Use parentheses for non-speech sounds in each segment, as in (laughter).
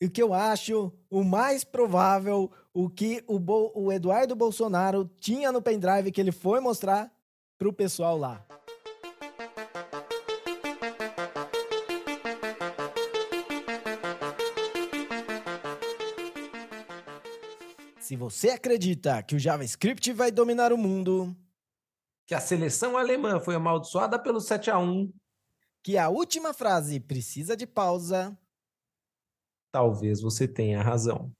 o que eu acho o mais provável, o que o, Bo o Eduardo Bolsonaro tinha no pendrive que ele foi mostrar pro pessoal lá. Se você acredita que o JavaScript vai dominar o mundo, que a seleção alemã foi amaldiçoada pelo 7 a 1, que a última frase precisa de pausa, talvez você tenha razão.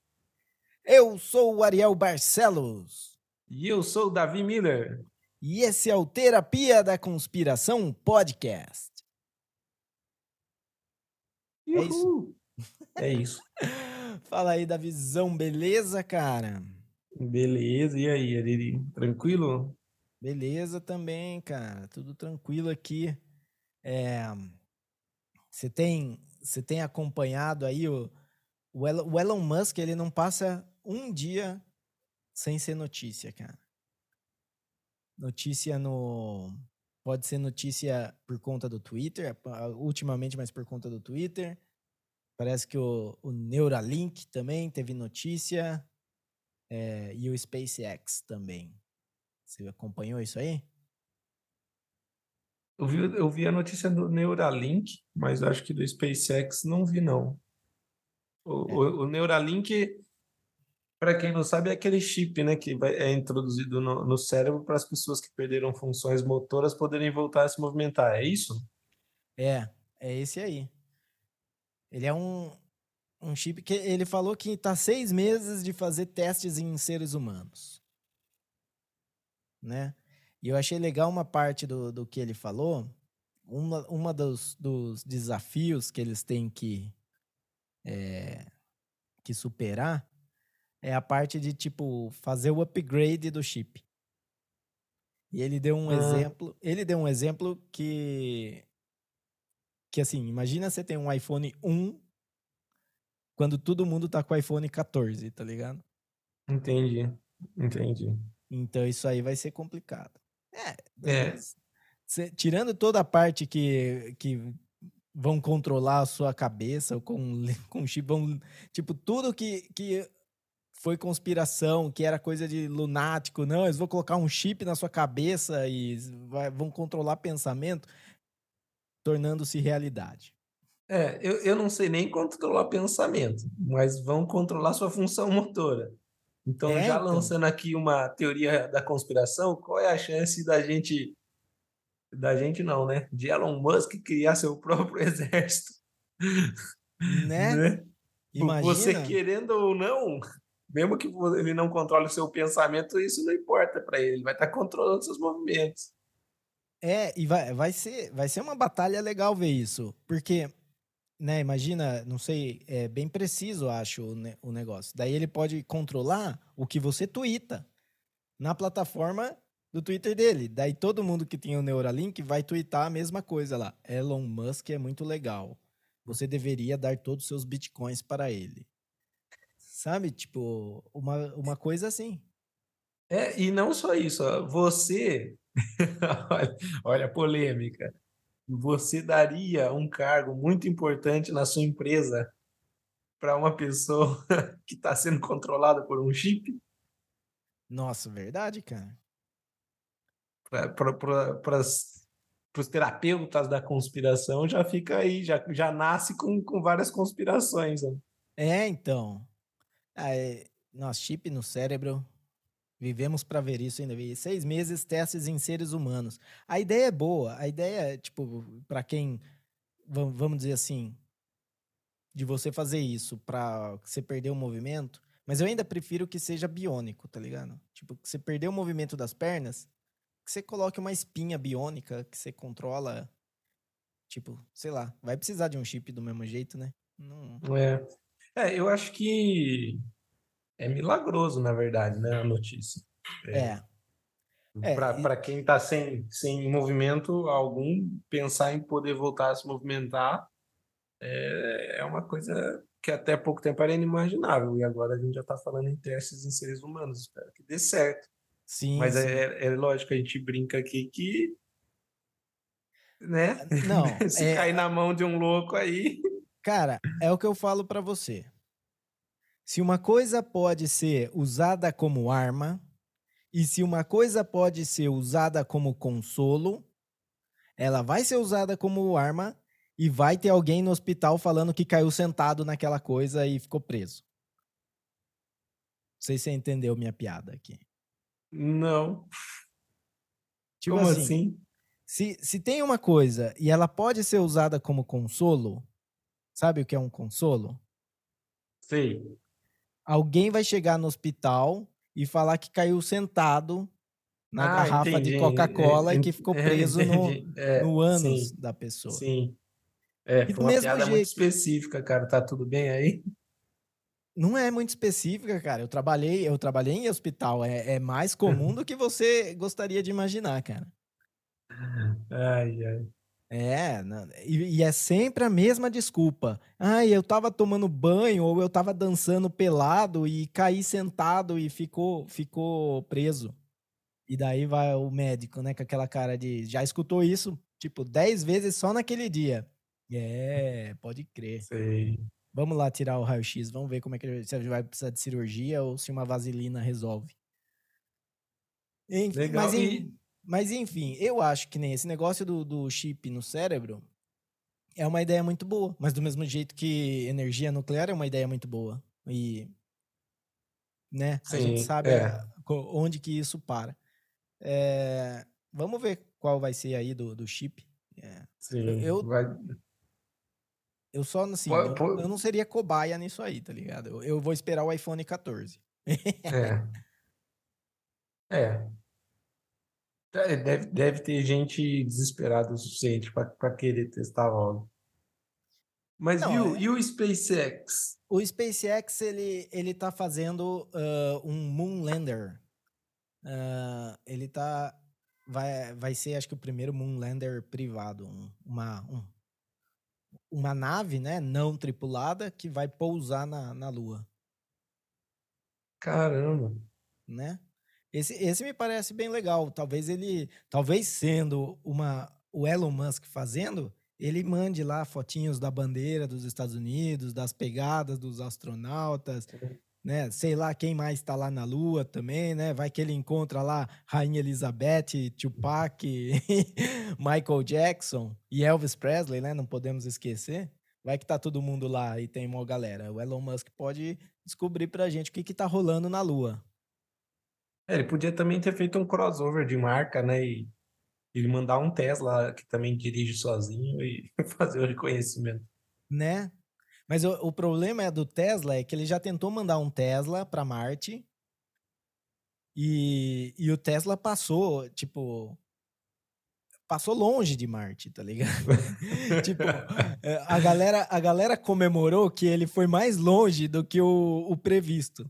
Eu sou o Ariel Barcelos. E eu sou o Davi Miller. E esse é o Terapia da Conspiração Podcast. Uhul. É isso. É (laughs) isso. Fala aí da visão, beleza, cara? Beleza, e aí, Ariri? Tranquilo? Beleza também, cara. Tudo tranquilo aqui. É... Você tem, você tem acompanhado aí o, o Elon Musk, ele não passa um dia sem ser notícia, cara. Notícia no. Pode ser notícia por conta do Twitter, ultimamente, mas por conta do Twitter. Parece que o, o Neuralink também teve notícia. É, e o SpaceX também. Você acompanhou isso aí? Eu vi, eu vi a notícia do Neuralink, mas acho que do SpaceX não vi, não. O, é. o, o Neuralink, para quem não sabe, é aquele chip né, que vai, é introduzido no, no cérebro para as pessoas que perderam funções motoras poderem voltar a se movimentar. É isso? É, é esse aí. Ele é um, um chip que ele falou que está seis meses de fazer testes em seres humanos. Né? E eu achei legal uma parte do, do que ele falou. Uma, uma dos, dos desafios que eles têm que, é, que superar é a parte de, tipo, fazer o upgrade do chip. E ele deu um ah. exemplo. Ele deu um exemplo que que assim, imagina você tem um iPhone 1 quando todo mundo tá com o iPhone 14, tá ligado? Entendi, entendi. Então isso aí vai ser complicado. É. é. Cê, tirando toda a parte que, que vão controlar a sua cabeça com, (laughs) com chip, vão, tipo, tudo que, que foi conspiração, que era coisa de lunático, não, eles vão colocar um chip na sua cabeça e vai, vão controlar pensamento tornando-se realidade. É, eu, eu não sei nem controlar pensamento, mas vão controlar sua função motora. Então, é, já então. lançando aqui uma teoria da conspiração, qual é a chance da gente. Da gente não, né? De Elon Musk criar seu (laughs) próprio exército. Né? né? Imagina. Você querendo ou não, mesmo que ele não controle o seu pensamento, isso não importa para ele. Ele vai estar controlando seus movimentos. É, e vai, vai, ser, vai ser uma batalha legal ver isso. Porque, né, imagina, não sei, é bem preciso, acho, o, ne o negócio. Daí ele pode controlar o que você twitta na plataforma do Twitter dele. Daí todo mundo que tem o Neuralink vai twittar a mesma coisa lá. Elon Musk é muito legal. Você deveria dar todos os seus bitcoins para ele. Sabe? Tipo, uma, uma coisa assim. É, e não só isso. Você (laughs) olha, olha a polêmica. Você daria um cargo muito importante na sua empresa para uma pessoa (laughs) que está sendo controlada por um chip? Nossa, verdade, cara. Para os terapeutas da conspiração, já fica aí, já, já nasce com, com várias conspirações. Né? É, então. Nossa, chip no cérebro Vivemos para ver isso ainda. Seis meses, testes em seres humanos. A ideia é boa. A ideia é, tipo, para quem, vamos dizer assim, de você fazer isso para você perder o movimento. Mas eu ainda prefiro que seja biônico, tá ligado? Tipo, você perder o movimento das pernas, que você coloque uma espinha biônica que você controla. Tipo, sei lá, vai precisar de um chip do mesmo jeito, né? Não... É. É, eu acho que é milagroso, na verdade, né? A notícia. É. é. Para e... quem está sem, sem movimento algum, pensar em poder voltar a se movimentar é, é uma coisa que até pouco tempo era inimaginável. E agora a gente já está falando em testes em seres humanos. Espero que dê certo. Sim. Mas sim. É, é lógico, a gente brinca aqui que. Né? Não. (laughs) se é... cair na mão de um louco aí. Cara, é o que eu falo para você. Se uma coisa pode ser usada como arma, e se uma coisa pode ser usada como consolo, ela vai ser usada como arma e vai ter alguém no hospital falando que caiu sentado naquela coisa e ficou preso. Não sei se você entendeu minha piada aqui. Não. Tipo Como assim, assim? Se, se tem uma coisa e ela pode ser usada como consolo, sabe o que é um consolo? Sei. Alguém vai chegar no hospital e falar que caiu sentado na Ah, garrafa entendi. de Coca-Cola e que ficou É, (laughs) preso no, entendi. É, no ânus sim, da pessoa. Sim. É, E foi uma piada muito jeito. específica, cara. Tá tudo bem aí? Não é muito específica, cara. Eu trabalhei, eu trabalhei em hospital. É, é mais comum do que você gostaria de imaginar, cara. Ai, ai. É, não- e, e é sempre a mesma desculpa. Ai, eu tava tomando banho ou eu tava dançando pelado e caí sentado e ficou, ficou preso. E daí vai o médico, né, com aquela cara de. Já escutou isso, tipo, dez vezes só naquele dia. É, pode crer. Sei. Vamos lá tirar o raio-x, vamos ver como é que se ele vai precisar de cirurgia ou se uma vaselina resolve. Enfim, Legal. mas, E mas enfim, eu acho que nem esse negócio do, do chip no cérebro é uma ideia muito boa. Mas do mesmo jeito que energia nuclear é uma ideia muito boa. E, né, a gente Sim, sabe é. onde que isso para. É, vamos ver qual vai ser aí do, do chip. É, sim, eu- vai- eu só, assim, Pô- eu, pô- eu não seria cobaia nisso aí, tá ligado? Eu, eu vou esperar o iPhone 14. É. É. É, Deve, deve ter gente desesperada o suficiente para querer testar logo. Mas Não, viu, é- e o SpaceX? O SpaceX, ele, ele tá fazendo ah, um Moonlander. Ah, ele tá... Vai, vai ser, acho que o primeiro Moonlander privado. um- uma, um- uma nave, né, não tripulada, que vai pousar na, na Lua, Caramba. né? Esse, esse me parece bem legal. Talvez ele... Talvez sendo uma, o Elon Musk fazendo, ele mande lá fotinhos da bandeira dos Estados Unidos, das pegadas dos astronautas, né? Sei lá quem mais está lá na Lua também, né? Vai que ele encontra lá Rainha Elizabeth, Tupac, (laughs) Michael Jackson e Elvis Presley, né? Não podemos esquecer. Vai que tá todo mundo lá e tem uma galera. O Elon Musk pode descobrir pra gente o que que tá rolando na Lua. É, ele podia também ter feito um crossover de marca, né? E ele mandar um Tesla que também dirige sozinho e (laughs) fazer o reconhecimento. né? Mas o, o problema é do Tesla é que ele já tentou mandar um Tesla para Marte e, e o Tesla passou, tipo, passou longe de Marte, tá ligado? (laughs) tipo, é, a galera, a galera comemorou que ele foi mais longe do que o, o previsto,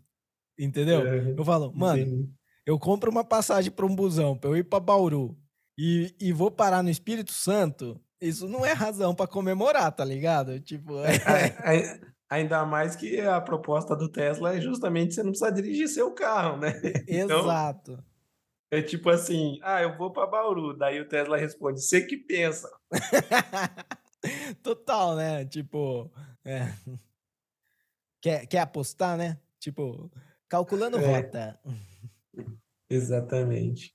entendeu? É, Eu falo, mano, entendi. eu compro uma passagem para um busão para eu ir para Bauru e, e vou parar no Espírito Santo, isso não é razão para comemorar, tá ligado? Tipo, é, A- a- Ainda mais que a proposta do Tesla é justamente você não precisa dirigir seu carro, né? (laughs) Então, exato. é tipo assim, ah, eu vou para Bauru. Daí o Tesla responde, você que pensa. (laughs) Total, né? Tipo, é. quer, quer apostar, né? Tipo, calculando É. rota. Exatamente.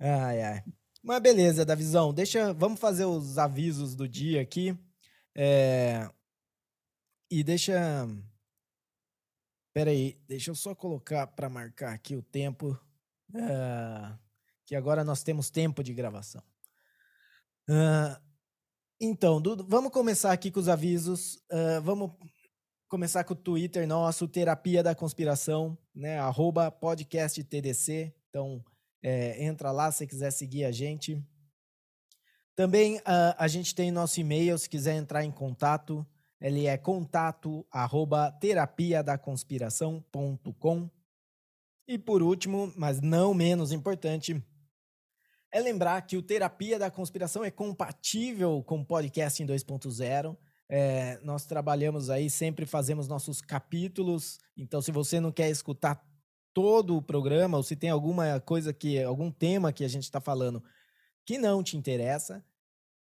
Ai, ai. Mas beleza, Davizão, deixa, vamos fazer os avisos do dia aqui. É, e deixa. Pera aí, deixa eu só colocar para marcar aqui o tempo. ah, que agora nós temos tempo de gravação. Então, vamos começar aqui com os avisos. vamos começar com o Twitter nosso, Terapia da Conspiração, né? Arroba podcast TDC. Então, é, entra lá se quiser seguir a gente. Também ah, a gente tem nosso e-mail, se quiser entrar em contato, ele é contato arroba terapiadaconspiração.com. E por último, mas não menos importante, é lembrar que o Terapia da Conspiração é compatível com o Podcasting 2.0. É, nós trabalhamos aí, sempre fazemos nossos capítulos. Então, se você não quer escutar todo o programa, ou se tem alguma coisa que, algum tema que a gente está falando que não te interessa,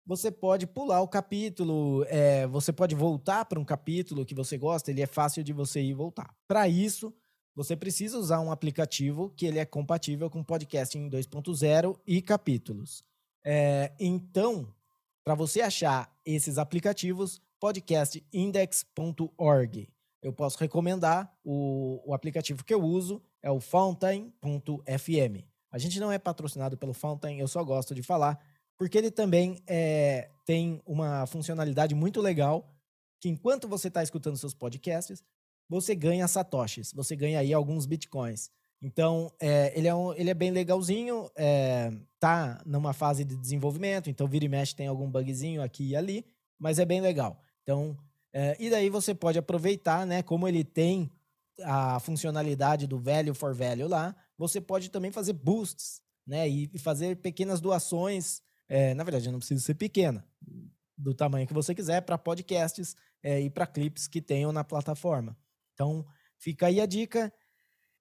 você pode pular o capítulo, é, você pode voltar para um capítulo que você gosta, ele é fácil de você ir voltar. Para isso, você precisa usar um aplicativo que ele é compatível com podcasting 2.0 e capítulos. É, então, para você achar esses aplicativos, podcastindex.org. Eu posso recomendar o, o aplicativo que eu uso, é o Fountain.fm. A gente não é patrocinado pelo Fountain, eu só gosto de falar, porque ele também é, tem uma funcionalidade muito legal, que enquanto você está escutando seus podcasts, você ganha satoshis, você ganha aí alguns bitcoins. Então, é, ele, é um, ele é bem legalzinho, é, tá numa fase de desenvolvimento, então vira e mexe tem algum bugzinho aqui e ali, mas é bem legal. Então, é, e daí você pode aproveitar, né, como ele tem a funcionalidade do value for value lá, você pode também fazer boosts, né, e, fazer pequenas doações é, na verdade, não precisa ser pequena, do tamanho que você quiser, para podcasts é, e para clipes que tenham na plataforma. Então, fica aí a dica.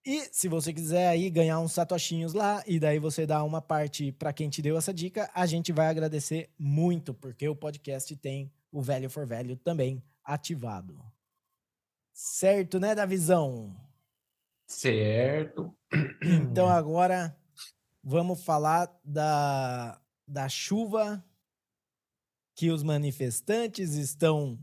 E se você quiser aí ganhar uns satoshinhos lá e daí você dá uma parte para quem te deu essa dica, a gente vai agradecer muito, porque o podcast tem o Value for Value também ativado. Certo, né, Davizão? Certo. Então agora vamos falar da da chuva que os manifestantes estão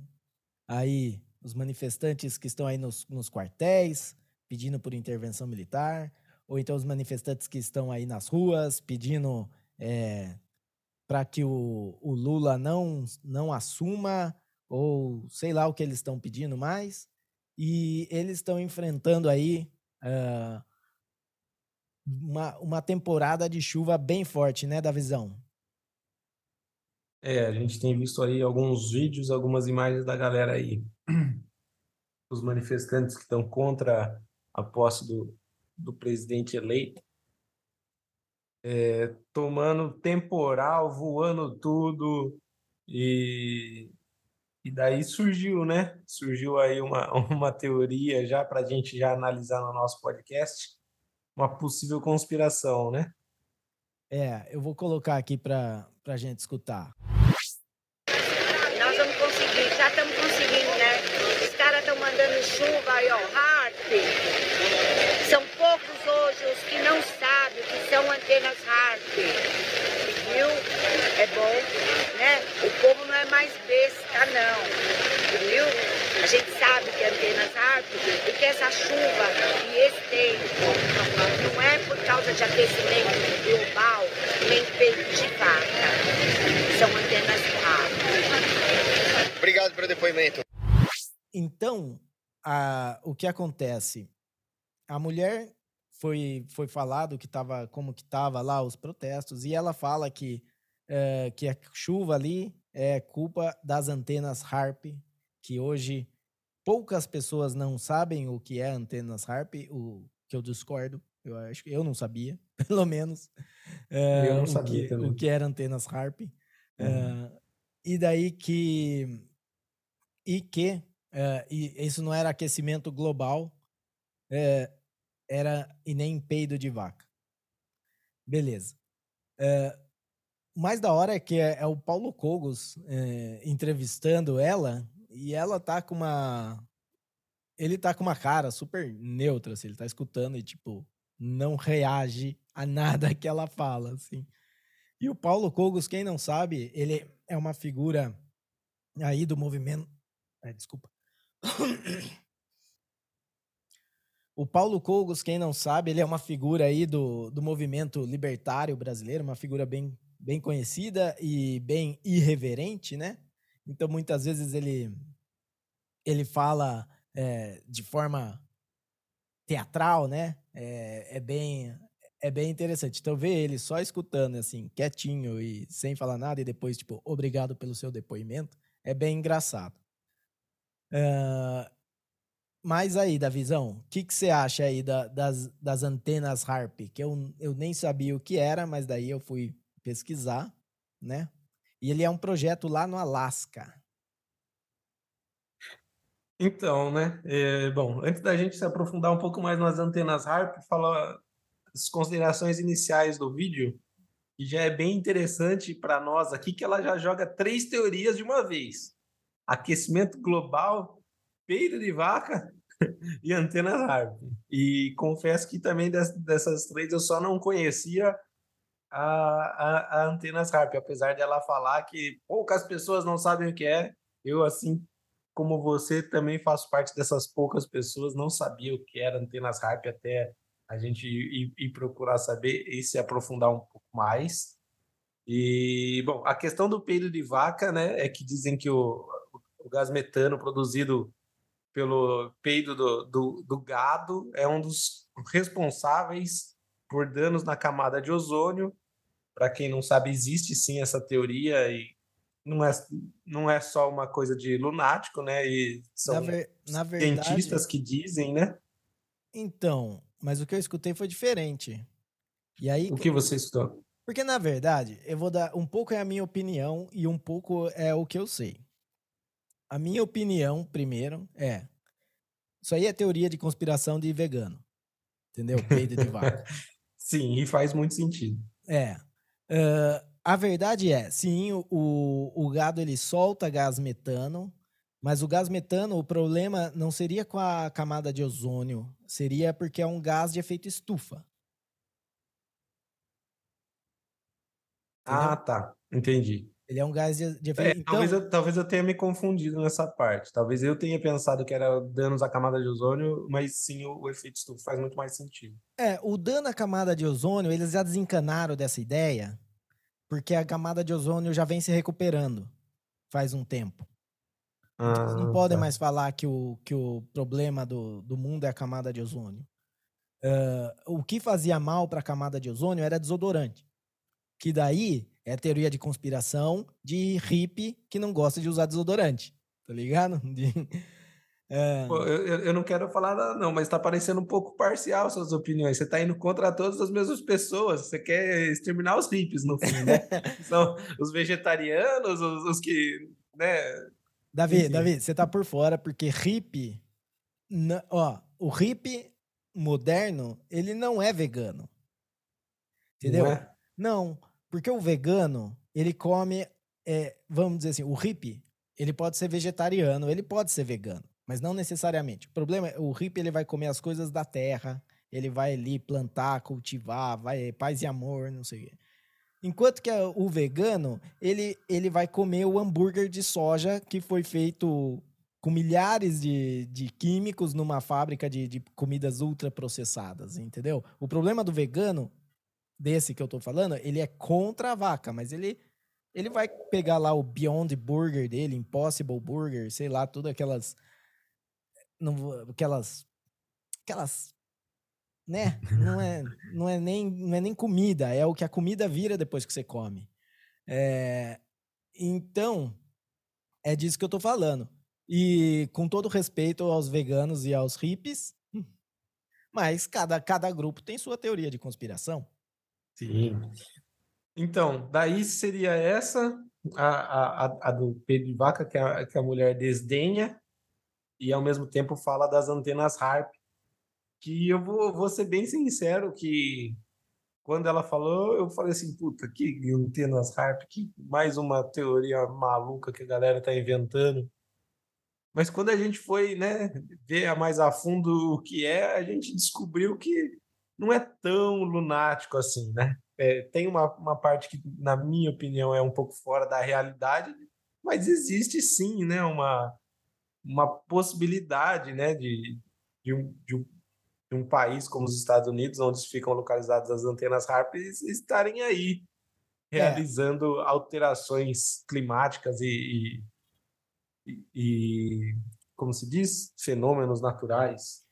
aí, os manifestantes que estão aí nos, nos quartéis pedindo por intervenção militar, ou então os manifestantes que estão aí nas ruas pedindo é, para que o, o Lula não, não assuma, ou sei lá o que eles estão pedindo mais, e eles estão enfrentando aí uh, uma, uma temporada de chuva bem forte, né, da visão? É, a gente tem visto aí alguns vídeos, algumas imagens da galera aí, (clears throat) os manifestantes que estão contra a posse do, do presidente eleito, é, tomando temporal, voando tudo, e, e daí surgiu, né? Surgiu aí uma, (laughs) uma teoria já para a gente já analisar no nosso podcast, uma possível conspiração, né? É, eu vou colocar aqui para a gente escutar. Nós vamos conseguir, já estamos conseguindo, né? Os caras estão mandando chuva aí, ó, Harp. São poucos hoje os que não sabem o que são antenas Harp. É bom, né? O povo não é mais besta, não. Viu? A gente sabe que antenas Harp e que essa chuva e esse tempo não é por causa de aquecimento global, nem peito de vaca. São antenas Harp. Obrigado pelo depoimento. Então, a, o que acontece? A mulher foi, foi falado que tava, como que tava lá os protestos, e ela fala que, é, que a chuva ali é culpa das antenas HARP, que hoje poucas pessoas não sabem o que é antenas HARP, o que eu discordo. Eu acho que eu não sabia, (laughs) pelo menos. eu não o sabia que, também. O que era antenas HARP. Uhum. Uh, e daí que. E que. Uh, e isso não era aquecimento global, uh, era e nem peido de vaca. Beleza. o mais da hora é que é, é o Paulo Cogos entrevistando ela e ela tá com uma. Ele tá com uma cara super neutra, assim, ele tá escutando e, tipo, não reage a nada que ela fala, assim. E o Paulo Cogos, quem não sabe, ele é uma figura aí do movimento. É, desculpa. O Paulo Cogos, quem não sabe, ele é uma figura aí do, do movimento libertário brasileiro, uma figura bem, bem conhecida e bem irreverente, né? Então, muitas vezes ele, ele fala é, de forma teatral, né? É, é, bem é bem interessante. Então, ver ele só escutando, assim, quietinho e sem falar nada, e depois, tipo, obrigado pelo seu depoimento, é bem engraçado. Uh, mas aí, da visão, o que, que você acha aí da, das, das antenas HARP? Que eu, eu nem sabia o que era, mas daí eu fui pesquisar, né? E ele é um projeto lá no Alasca. Então, né? É, bom, antes da gente se aprofundar um pouco mais nas antenas HARP, falar as considerações iniciais do vídeo. que já é bem interessante para nós aqui, que ela já joga três teorias de uma vez: aquecimento global, peito de vaca (laughs) e antenas HARP. E confesso que também dessas três eu só não conhecia a, a, a antenas HARP, apesar dela falar que poucas pessoas não sabem o que é. Eu, assim como você, também faço parte dessas poucas pessoas, não sabia o que era antenas HARP até a gente ir, ir procurar saber e se aprofundar um pouco mais. E, bom, a questão do peido de vaca, né, é que dizem que o, o gás metano produzido pelo peido do, do, do, gado é um dos responsáveis por danos na camada de ozônio. Para quem não sabe, existe sim essa teoria e não é, não é só uma coisa de lunático, né? E são na ver, na verdade, cientistas que dizem, né? Então, mas o que eu escutei foi diferente. E aí, o que você escutou? Porque, na verdade, eu vou dar. Um pouco é a minha opinião e um pouco é o que eu sei. A minha opinião, primeiro, é. Isso aí é teoria de conspiração de vegano. Entendeu? Peido de vaca. (laughs) sim, e faz muito sentido. É. Uh, a verdade é, sim, o, o gado ele solta gás metano, mas o gás metano, o problema não seria com a camada de ozônio, seria porque é um gás de efeito estufa. Entendeu? Ah, tá. Entendi. Ele é um gás de, de efeito. É, então... talvez, eu, talvez eu tenha me confundido nessa parte. Talvez eu tenha pensado que era danos à camada de ozônio, mas sim o, o efeito estufa faz muito mais sentido. É, o dano à camada de ozônio, eles já desencanaram dessa ideia, porque a camada de ozônio já vem se recuperando faz um tempo. Ah, Eles não podem tá. mais falar que o, que o problema do, do mundo é a camada de ozônio. Uh, o que fazia mal para a camada de ozônio era desodorante. Que daí é a teoria de conspiração de hippie que não gosta de usar desodorante. Tá ligado? (laughs) De, uh... Pô, eu, eu não quero falar nada, não, mas tá parecendo um pouco parcial suas opiniões. Você tá indo contra todas as mesmas pessoas. Você quer exterminar os hippies, no fim, né? (laughs) São os vegetarianos, os, os que né, Davi, Enfim. Davi, você tá por fora porque hippie, ó, o hippie moderno, ele não é vegano. Entendeu? Não, é? não porque o vegano, ele come, é, vamos dizer assim, o hippie, ele pode ser vegetariano, ele pode ser vegano, mas não necessariamente. O problema é o hippie, ele vai comer as coisas da terra, ele vai ali plantar, cultivar, vai paz e amor, não sei o quê. Enquanto que o vegano, ele, ele vai comer o hambúrguer de soja que foi feito com milhares de, de químicos numa fábrica de, de comidas ultraprocessadas, entendeu? O problema do vegano, desse que eu tô falando, ele é contra a vaca, mas ele, ele vai pegar lá o Beyond Burger dele, Impossible Burger, sei lá, tudo aquelas... Não, aquelas... Aquelas né? (laughs) Não é, não é, nem, não é nem comida, é o que a comida vira depois que você come. É, então, é disso que eu tô falando. E com todo respeito aos veganos e aos hippies, mas cada, cada grupo tem sua teoria de conspiração. Sim. Então, daí seria essa, a, a, a do Pedro de Vaca, que a, que a mulher desdenha, e ao mesmo tempo fala das antenas HARP, que eu vou, vou ser bem sincero que quando ela falou, eu falei assim, puta, que antenas harp, que mais uma teoria maluca que a galera tá inventando. Mas quando a gente foi, né, ver mais a fundo o que é, a gente descobriu que não é tão lunático assim, né? É, tem uma, uma parte que, na minha opinião, é um pouco fora da realidade, mas existe sim, né, uma, uma possibilidade, né, de, de, um, de um de um país como os Estados Unidos, onde ficam localizadas as antenas HARP, estarem aí é. realizando é. alterações climáticas e, e, e, como se diz, fenômenos naturais.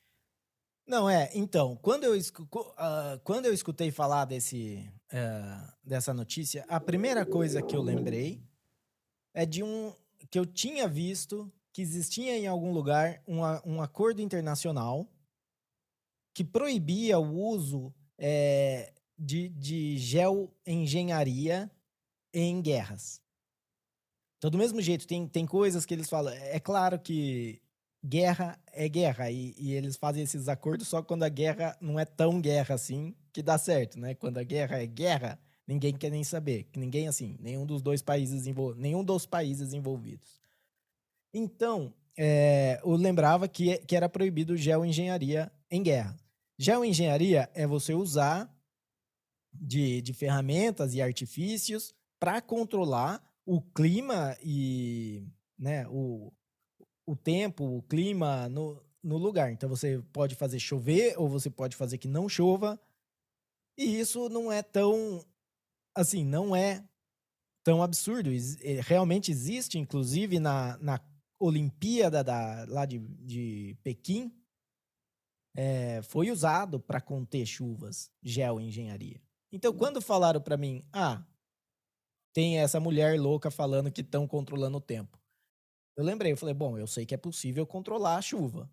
Não, é. Então, quando eu, uh, quando eu escutei falar desse, uh, dessa notícia, a primeira coisa que eu lembrei é de um que eu tinha visto que existia em algum lugar um, um acordo internacional que proibia o uso é, de, de geoengenharia em guerras. Então, do mesmo jeito, tem, tem coisas que eles falam. É claro que guerra é guerra, e, e, eles fazem esses acordos só quando a guerra não é tão guerra assim que dá certo, né? Quando a guerra é guerra, ninguém quer nem saber, ninguém assim, nenhum dos dois países envol... nenhum dos países envolvidos. Então, é, eu lembrava que, que era proibido geoengenharia em guerra. Geoengenharia é você usar de, de ferramentas e artifícios para controlar o clima e né, o, o tempo, o clima no, no lugar. Então você pode fazer chover ou você pode fazer que não chova. E isso não é tão assim, não é tão absurdo. Eh, realmente existe, inclusive na, na Olimpíada da, lá de, de Pequim, é, foi usado para conter chuvas, geoengenharia. Então, quando falaram para mim, ah, tem essa mulher louca falando que estão controlando o tempo. Eu lembrei, eu falei, bom, eu sei que é possível controlar a chuva.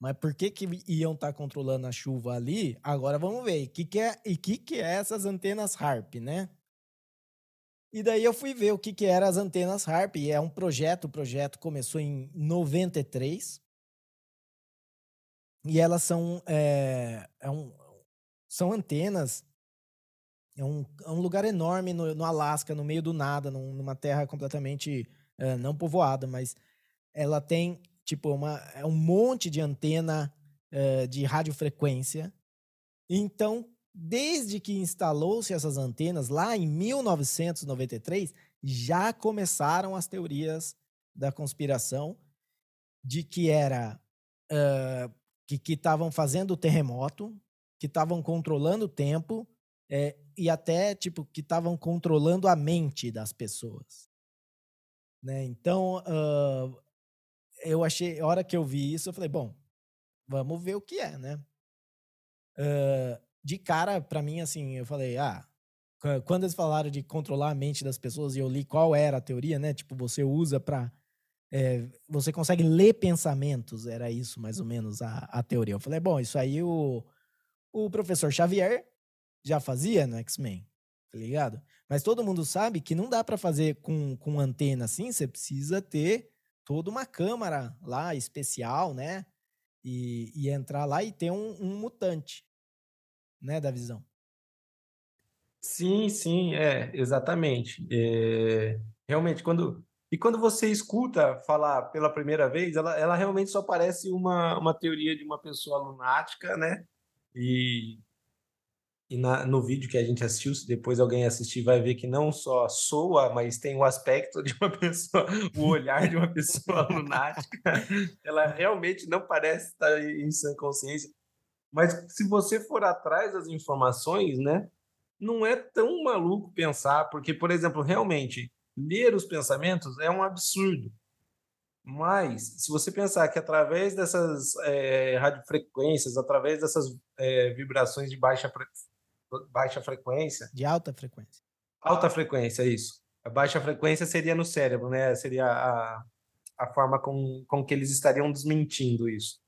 Mas por que, que iam estar tá controlando a chuva ali? Agora vamos ver. Que que é, e que que é essas antenas HARP, né? E daí eu fui ver o que que eram as antenas HARP. E é um projeto, o projeto começou em 93. E elas são, é, é um, são antenas é um, é um lugar enorme no, no Alasca, no meio do nada, num, numa terra completamente uh, não povoada, mas ela tem tipo uma, é um monte de antena uh, de radiofrequência. Então, desde que instalou-se essas antenas, lá em 1993, já começaram as teorias da conspiração de que era uh, que estavam fazendo o terremoto, que estavam controlando o tempo é, e até tipo que estavam controlando a mente das pessoas, né? Então uh, eu achei, a hora que eu vi isso, eu falei, bom, vamos ver o que é, né? Uh, de cara, para mim, assim, eu falei, ah, quando eles falaram de controlar a mente das pessoas e eu li qual era a teoria, né? Tipo, você usa para é, você consegue ler pensamentos, era isso mais ou menos a, a teoria. Eu falei, bom, isso aí o, o professor Xavier já fazia no X-Men, tá ligado? Mas todo mundo sabe que não dá para fazer com, com antena assim, você precisa ter toda uma câmara lá especial, né? E, e entrar lá e ter um, um mutante, né, da visão. Sim, sim, é, exatamente. É, realmente, quando e quando você escuta falar pela primeira vez, ela, ela realmente só parece uma, uma teoria de uma pessoa lunática, né? E, e na, no vídeo que a gente assistiu, se depois alguém assistir, vai ver que não só soa, mas tem o aspecto de uma (laughs) pessoa, o olhar de uma pessoa (laughs) lunática. Ela realmente não parece estar em sã consciência. Mas se você for atrás das informações, né? Não é tão maluco pensar, porque, por exemplo, realmente ler os pensamentos é um absurdo. Mas, se você pensar que através dessas é, radiofrequências, através dessas é, vibrações de baixa, baixa frequência. De alta frequência. Alta frequência, isso. A baixa frequência seria no cérebro, né? Seria a, a forma com, com que eles estariam desmentindo isso.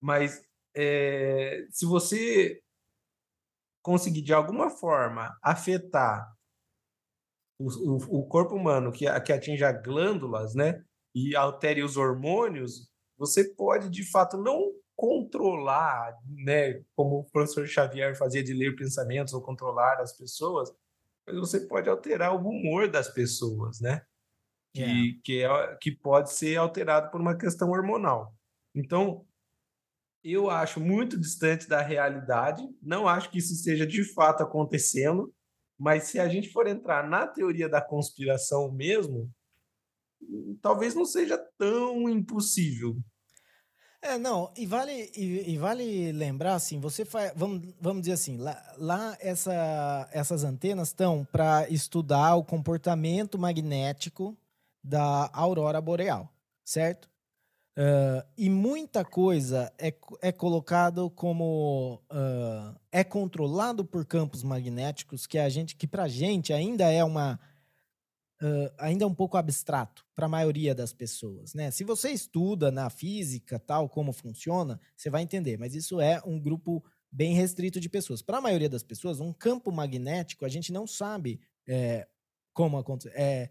Mas, é, se você conseguir de alguma forma afetar o, o, o corpo humano que, que atinja glândulas, né, e altere os hormônios, você pode de fato não controlar, né, como o professor Xavier fazia de ler pensamentos ou controlar as pessoas, mas você pode alterar o humor das pessoas, né? Que, yeah. que, é, que pode ser alterado por uma questão hormonal. Então, eu acho muito distante da realidade, não acho que isso esteja de fato acontecendo, mas se a gente for entrar na teoria da conspiração mesmo, talvez não seja tão impossível. É, não, e vale, e, e vale lembrar, assim, você faz, vamos, vamos dizer assim, lá, lá essa, essas antenas estão para estudar o comportamento magnético da aurora boreal, certo? Uh, e muita coisa é, é colocado como uh, é controlado por campos magnéticos que a gente que para gente ainda é uma uh, ainda é um pouco abstrato para a maioria das pessoas, né? Se você estuda na física tal como funciona, você vai entender. Mas isso é um grupo bem restrito de pessoas. Para a maioria das pessoas, um campo magnético a gente não sabe é, como acontece. É,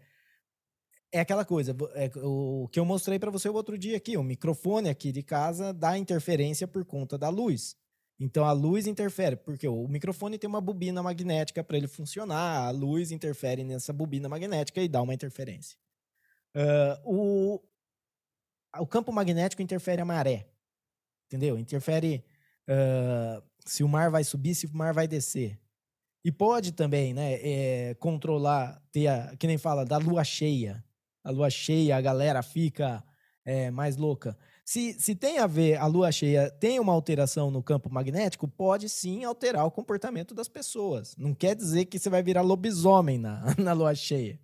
é aquela coisa, é, o que eu mostrei para você o outro dia aqui, o microfone aqui de casa dá interferência por conta da luz. Então a luz interfere, porque o microfone tem uma bobina magnética para ele funcionar, a luz interfere nessa bobina magnética e dá uma interferência. Uh, o, o campo magnético interfere a maré, entendeu? Interfere uh, se o mar vai subir, se o mar vai descer. E pode também, né, é, controlar, ter a, que nem fala, da lua cheia. A lua cheia, a galera fica é, mais louca. Se, se tem a ver, a lua cheia tem uma alteração no campo magnético, pode sim alterar o comportamento das pessoas. Não quer dizer que você vai virar lobisomem na, (laughs) na lua cheia.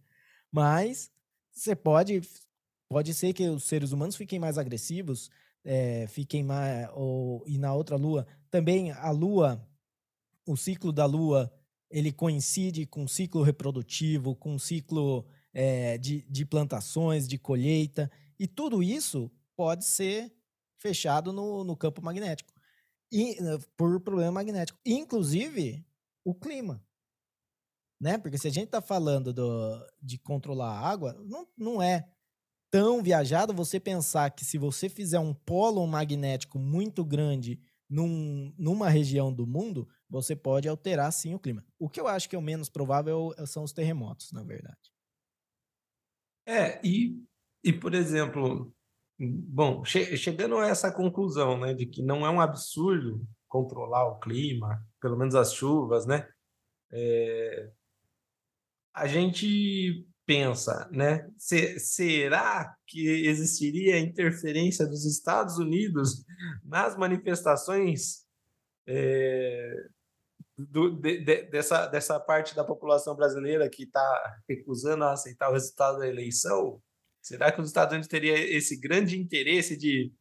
Mas você pode. Pode ser que os seres humanos fiquem mais agressivos, é, fiquem mais. Ou, e na outra lua. Também a lua, o ciclo da lua ele coincide com o ciclo reprodutivo, com o ciclo é, de, de plantações, de colheita, e tudo isso pode ser fechado no, no campo magnético, e, eh, por problema magnético. Inclusive, o clima. Né? Porque se a gente está falando do, de controlar a água, não, não é tão viajado você pensar que se você fizer um polo magnético muito grande num, numa região do mundo, você pode alterar sim o clima. O que eu acho que é o menos provável é são os terremotos, na verdade. É, e, e por exemplo, bom, che chegando a essa conclusão, né, de que não é um absurdo controlar o clima, pelo menos as chuvas, né? É, a gente pensa, né? Se, será que existiria interferência dos Estados Unidos nas manifestações é, do, de, de, dessa, dessa parte da população brasileira que está recusando a aceitar o resultado da eleição? Será que os Estados Unidos teria esse grande interesse de,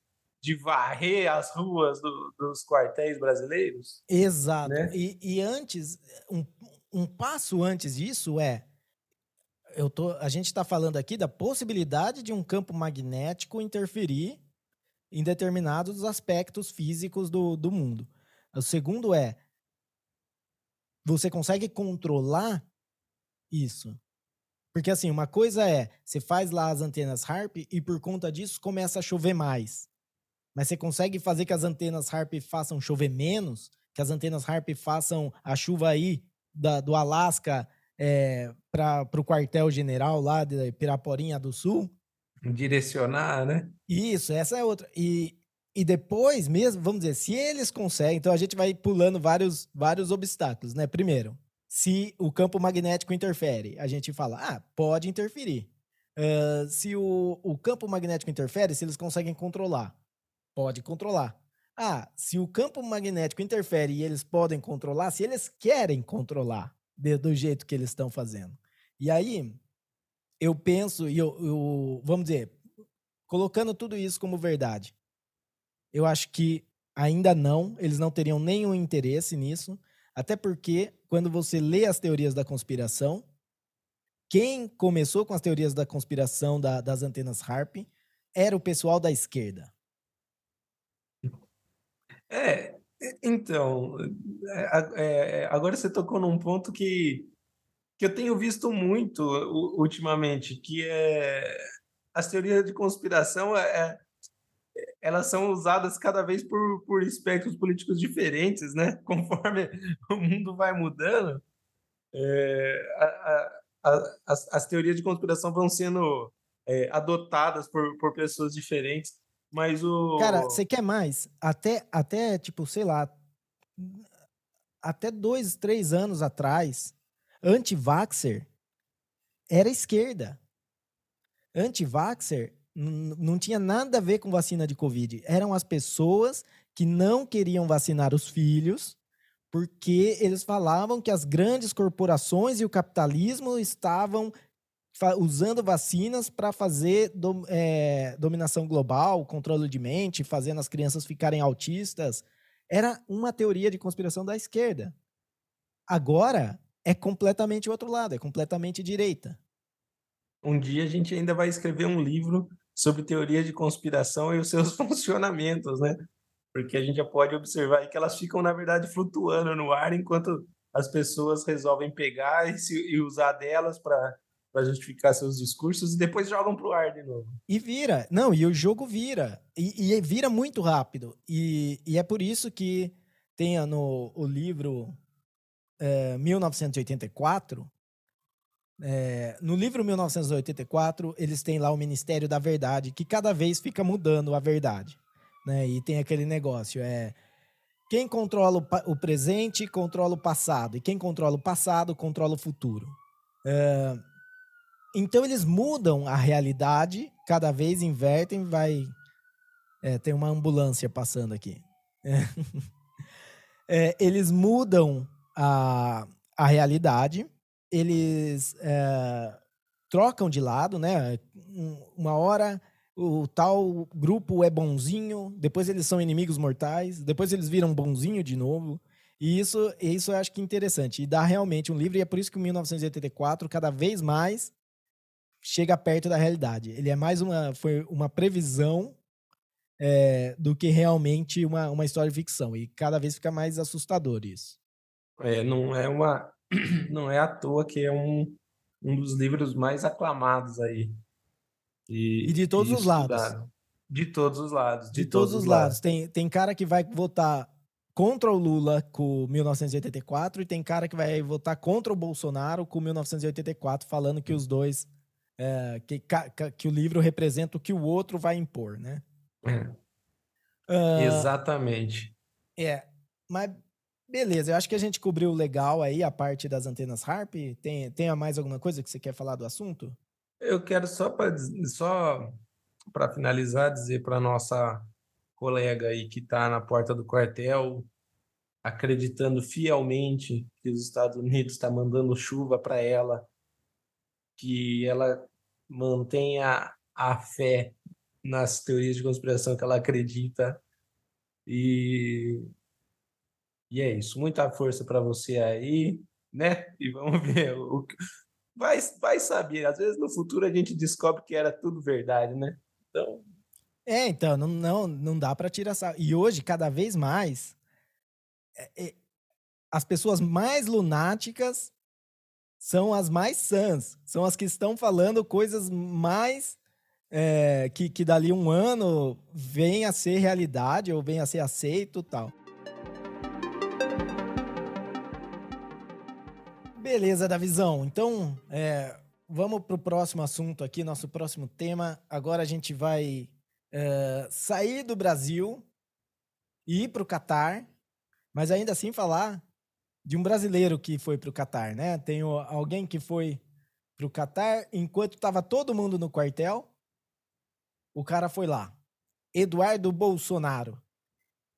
de varrer as ruas do, dos quartéis brasileiros? Exato. Né? E, e antes, um, um passo antes disso é eu tô, a gente está falando aqui da possibilidade de um campo magnético interferir em determinados aspectos físicos do, do mundo. O segundo é, você consegue controlar isso? Porque assim, uma coisa é, você faz lá as antenas HARP e por conta disso começa a chover mais. Mas você consegue fazer que as antenas HARP façam chover menos? Que as antenas HARP façam a chuva aí da, do Alasca é, para o quartel-general lá de Piraporinha do Sul. Direcionar, né? Isso, essa é outra. E, e depois mesmo, vamos dizer, se eles conseguem, então a gente vai pulando vários, vários obstáculos, né? Primeiro, se o campo magnético interfere, a gente fala, ah, pode interferir. Uh, se o, o campo magnético interfere, se eles conseguem controlar, pode controlar. Ah, se o campo magnético interfere e eles podem controlar, se eles querem controlar, de, do jeito que eles estão fazendo. E aí, eu penso, e eu, eu, vamos dizer, colocando tudo isso como verdade, eu acho que ainda não, eles não teriam nenhum interesse nisso, até porque quando você lê as teorias da conspiração, quem começou com as teorias da conspiração da, das antenas HARP era o pessoal da esquerda. É, então, é, é, agora você tocou num ponto que, que eu tenho visto muito ultimamente, que é as teorias de conspiração é, elas são usadas cada vez por, por espectros políticos diferentes, né? (laughs) Conforme o mundo vai mudando, é, a, a, a, as, as, teorias de conspiração vão sendo é, adotadas por, por pessoas diferentes. Mas o. Cara, você quer mais? Até, até, tipo, sei lá. Até dois, três anos atrás, anti-vaxxer era esquerda. Anti-vaxxer não tinha nada a ver com vacina de Covid. Eram as pessoas que não queriam vacinar os filhos porque eles falavam que as grandes corporações e o capitalismo estavam usando vacinas para fazer do, é, dominação global, controle de mente, fazendo as crianças ficarem autistas. Era uma teoria de conspiração da esquerda. Agora é completamente o outro lado, é completamente direita. Um dia a gente ainda vai escrever um livro sobre teoria de conspiração e os seus (laughs) funcionamentos, né? Porque a gente já pode observar que elas ficam, na verdade, flutuando no ar enquanto as pessoas resolvem pegar e, se, e usar delas para para justificar seus discursos e depois jogam pro ar de novo. E vira. Não, e o jogo vira. E, e vira muito rápido. E, e é por isso que tem no o livro é, 1984. É, no livro 1984, eles têm lá o Ministério da Verdade, que cada vez fica mudando a verdade. Né? E tem aquele negócio: é quem controla o, o presente controla o passado, e quem controla o passado controla o futuro. É, então eles mudam a realidade, cada vez invertem, vai. É, tem uma ambulância passando aqui. (laughs) É. Eles mudam a, a realidade, eles é, trocam de lado, né? Uma hora o tal grupo é bonzinho, depois eles são inimigos mortais, depois eles viram bonzinho de novo. E isso, isso eu acho que é interessante. E dá realmente um livro, e é por isso que o 1984, cada vez mais, chega perto da realidade. Ele é mais uma, foi uma previsão é, do que realmente uma, uma história de ficção. E cada vez fica mais assustador isso. É, não é uma. (clears throat) Não é à toa que é um, um dos livros mais aclamados aí. E, e de todos e os lados. De todos os lados. De, de todos, todos, os lados. lados. Tem, tem cara que vai votar contra o Lula com 1984 e tem cara que vai votar contra o Bolsonaro com 1984, falando que os dois. É, que, que o livro representa o que o outro vai impor, né? É. Uh, Exatamente. É, mas beleza, eu acho que a gente cobriu legal aí a parte das antenas HARP. Tem, tem mais alguma coisa que você quer falar do assunto? Eu quero só para só para finalizar dizer para nossa colega aí que está na porta do quartel, acreditando fielmente que os Estados Unidos está mandando chuva para ela, que ela mantenha a fé nas teorias de conspiração que ela acredita. E, e é isso. Muita força para você aí, né? E vamos (laughs) ver o vai, vai saber. Às vezes no futuro a gente descobre que era tudo verdade, né? Então. É, então, não, não, não dá para tirar essa. E hoje, cada vez mais, é, é, as pessoas mais lunáticas são as mais sãs, são as que estão falando coisas mais é, que, que dali um ano vem a ser realidade ou vem a ser aceito tal. Beleza, da visão. Então, é, vamos para o próximo assunto aqui, nosso próximo tema. Agora a gente vai é, sair do Brasil e ir para o Catar, mas ainda assim falar de um brasileiro que foi para o Catar, né? Tem alguém que foi para o Catar enquanto estava todo mundo no quartel o cara foi lá. Eduardo Bolsonaro.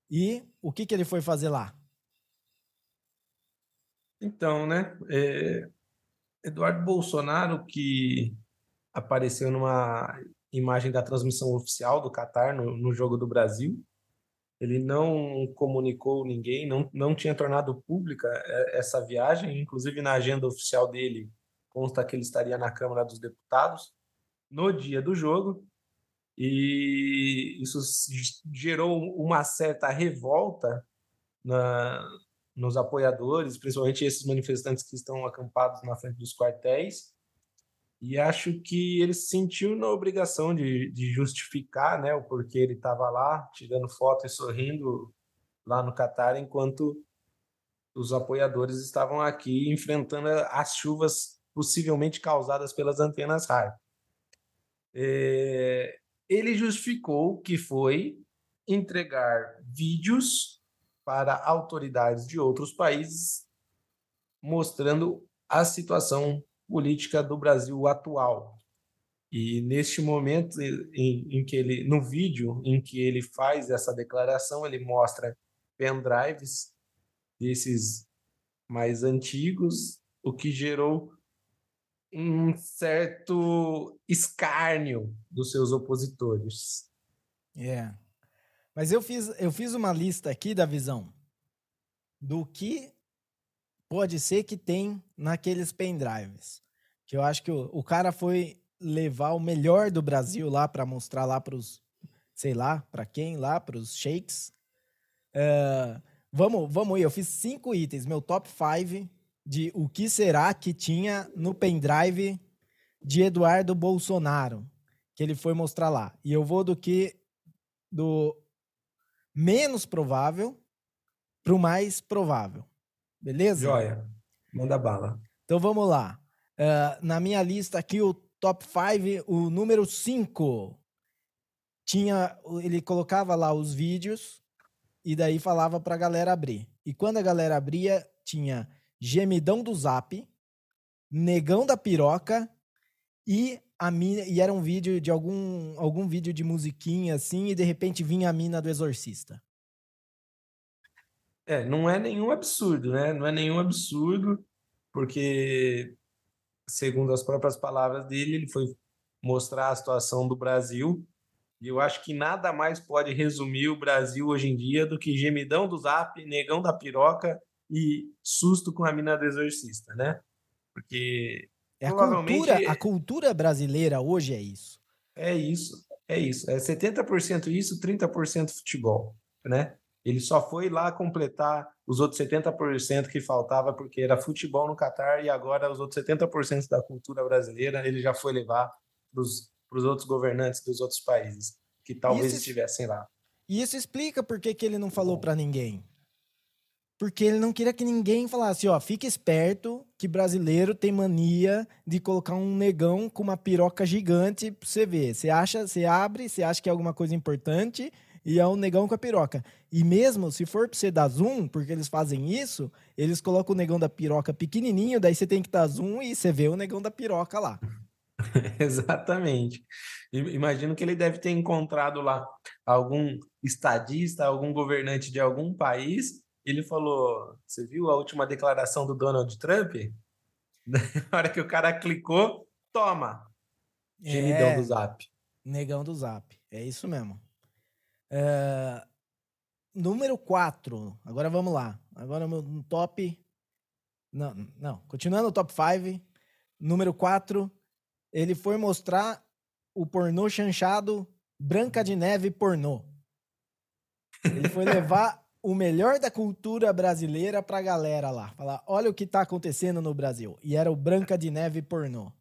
E o que, que ele foi fazer lá? Então, né? É... Eduardo Bolsonaro, que apareceu numa imagem da transmissão oficial do Catar no, no Jogo do Brasil, ele não comunicou ninguém, não, não tinha tornado pública é, essa viagem, inclusive na agenda oficial dele consta que ele estaria na Câmara dos Deputados no dia do jogo e isso gerou uma certa revolta na, nos apoiadores, principalmente esses manifestantes que estão acampados na frente dos quartéis. E acho que ele se sentiu na obrigação de, de justificar né, o porquê ele estava lá, tirando foto e sorrindo lá no Catar, enquanto os apoiadores estavam aqui enfrentando as chuvas possivelmente causadas pelas antenas rádio. É, ele justificou que foi entregar vídeos para autoridades de outros países mostrando a situação política do Brasil atual. E neste momento em, em, que ele, no vídeo em que ele faz essa declaração, ele mostra pendrives desses mais antigos, o que gerou um certo escárnio dos seus opositores. É. Mas eu fiz, eu fiz uma lista aqui da visão do que pode ser que tem naqueles pendrives. Que eu acho que o, o cara foi levar o melhor do Brasil lá para mostrar lá para os, sei lá, para quem lá, para os shakes. Uh, vamos, vamos aí, eu fiz cinco itens, meu top five de o que será que tinha no pendrive de Eduardo Bolsonaro, que ele foi mostrar lá. E eu vou do que do menos provável para o mais provável. Beleza? Joia. Manda bala. Então vamos lá. Uh, na minha lista aqui, o top 5, o número 5. Tinha, ele colocava lá os vídeos e daí falava para a galera abrir. E quando a galera abria, tinha Gemidão do Zap, Negão da Piroca e a mina, e era um vídeo de algum algum vídeo de musiquinha assim e de repente vinha a mina do exorcista. É, não é nenhum absurdo, né? Não é nenhum absurdo, porque segundo as próprias palavras dele, ele foi mostrar a situação do Brasil. E eu acho que nada mais pode resumir o Brasil hoje em dia do que gemidão do zap, negão da piroca e susto com a mina do exorcista, né? Porque é a cultura, a cultura brasileira hoje é isso. É isso, é isso. É 70% isso, 30% futebol, né? Ele só foi lá completar os outros 70% que faltava porque era futebol no Catar e agora os outros 70% da cultura brasileira ele já foi levar para os outros governantes dos outros países que talvez isso, estivessem lá. E isso explica por que, que ele não falou para ninguém. Porque ele não queria que ninguém falasse, ó, fique esperto que brasileiro tem mania de colocar um negão com uma piroca gigante pra você ver. Você acha, você abre, você acha que é alguma coisa importante e é um negão com a piroca. E mesmo se for pra você dar zoom, porque eles fazem isso, eles colocam o negão da piroca pequenininho, daí você tem que dar zoom e você vê o negão da piroca lá. (laughs) Exatamente. Imagino que ele deve ter encontrado lá algum estadista, algum governante de algum país ele falou: Você viu a última declaração do Donald Trump? (laughs) Na hora que o cara clicou, toma! Gemidão é, do zap. Negão do zap. É isso mesmo. É, número 4. Agora vamos lá. Agora no top. Não, não. Continuando o top 5. Número 4. Ele foi mostrar o pornô chanchado Branca de Neve pornô. Ele foi (laughs) levar o melhor da cultura brasileira pra galera lá. Falar, olha o que tá acontecendo no Brasil. E era o Branca de Neve pornô.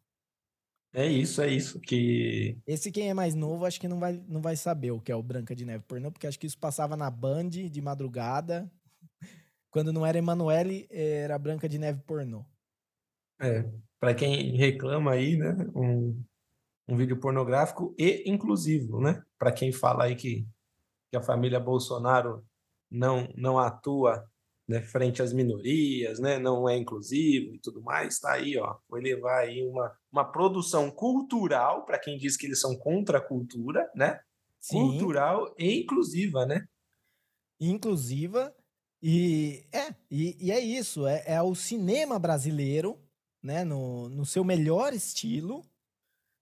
É isso, é isso que. Esse quem é mais novo, acho que não vai, não vai saber o que é o Branca de Neve pornô, porque acho que isso passava na Band de madrugada. (laughs) Quando não era Emanuele, era Branca de Neve pornô. É, para quem reclama aí, né? Um, um vídeo pornográfico e inclusivo, né? Para quem fala aí que, que a família Bolsonaro não, não atua né, frente às minorias, né, não é inclusivo e tudo mais, está aí, ó, foi levar aí uma, uma produção cultural, para quem diz que eles são contra a cultura, né? Sim. Cultural e inclusiva, né? Inclusiva, e é, e, e é isso, é, é o cinema brasileiro, né, no, no seu melhor estilo,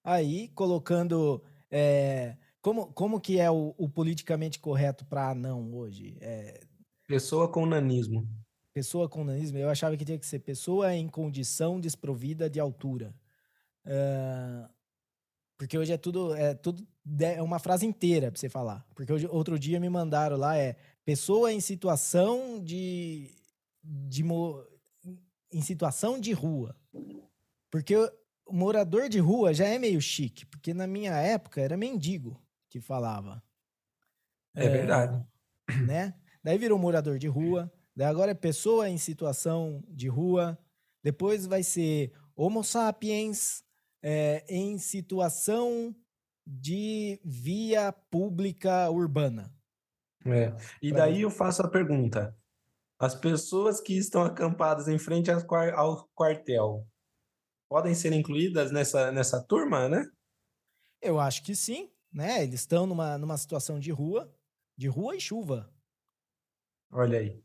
aí colocando é, como, como que é o, o politicamente correto para não hoje? É... Pessoa com nanismo. Pessoa com nanismo? Eu achava que tinha que ser pessoa em condição desprovida de altura. Uh... Porque hoje é tudo, é tudo é uma frase inteira para você falar. Porque hoje, outro dia me mandaram lá é pessoa em situação de, de em situação de rua. Porque o morador de rua já é meio chique, porque na minha época era mendigo que falava. É, é verdade. Né? Daí virou morador de rua, daí agora é pessoa em situação de rua, depois vai ser Homo sapiens é, em situação de via pública urbana. É. E daí eu faço a pergunta: as pessoas que estão acampadas em frente ao quartel podem ser incluídas nessa, nessa turma, né? Eu acho que sim né? Eles estão numa, numa situação de rua, de rua e chuva. Olha aí.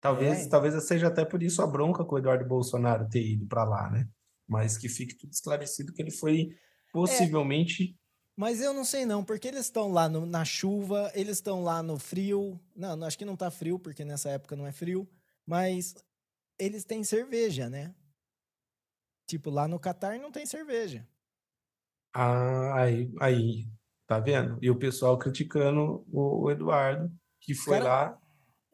Talvez, é. talvez seja até por isso a bronca com o Eduardo Bolsonaro ter ido para lá, né? Mas que fique tudo esclarecido que ele foi possivelmente. É. Mas eu não sei não, porque eles estão lá no, na chuva, eles estão lá no frio. Não, acho que não tá frio, porque nessa época não é frio. Mas eles têm cerveja, né? Tipo, lá no Catar não tem cerveja. Ah, aí, aí Tá vendo? E o pessoal criticando o, Eduardo, que foi Cara, lá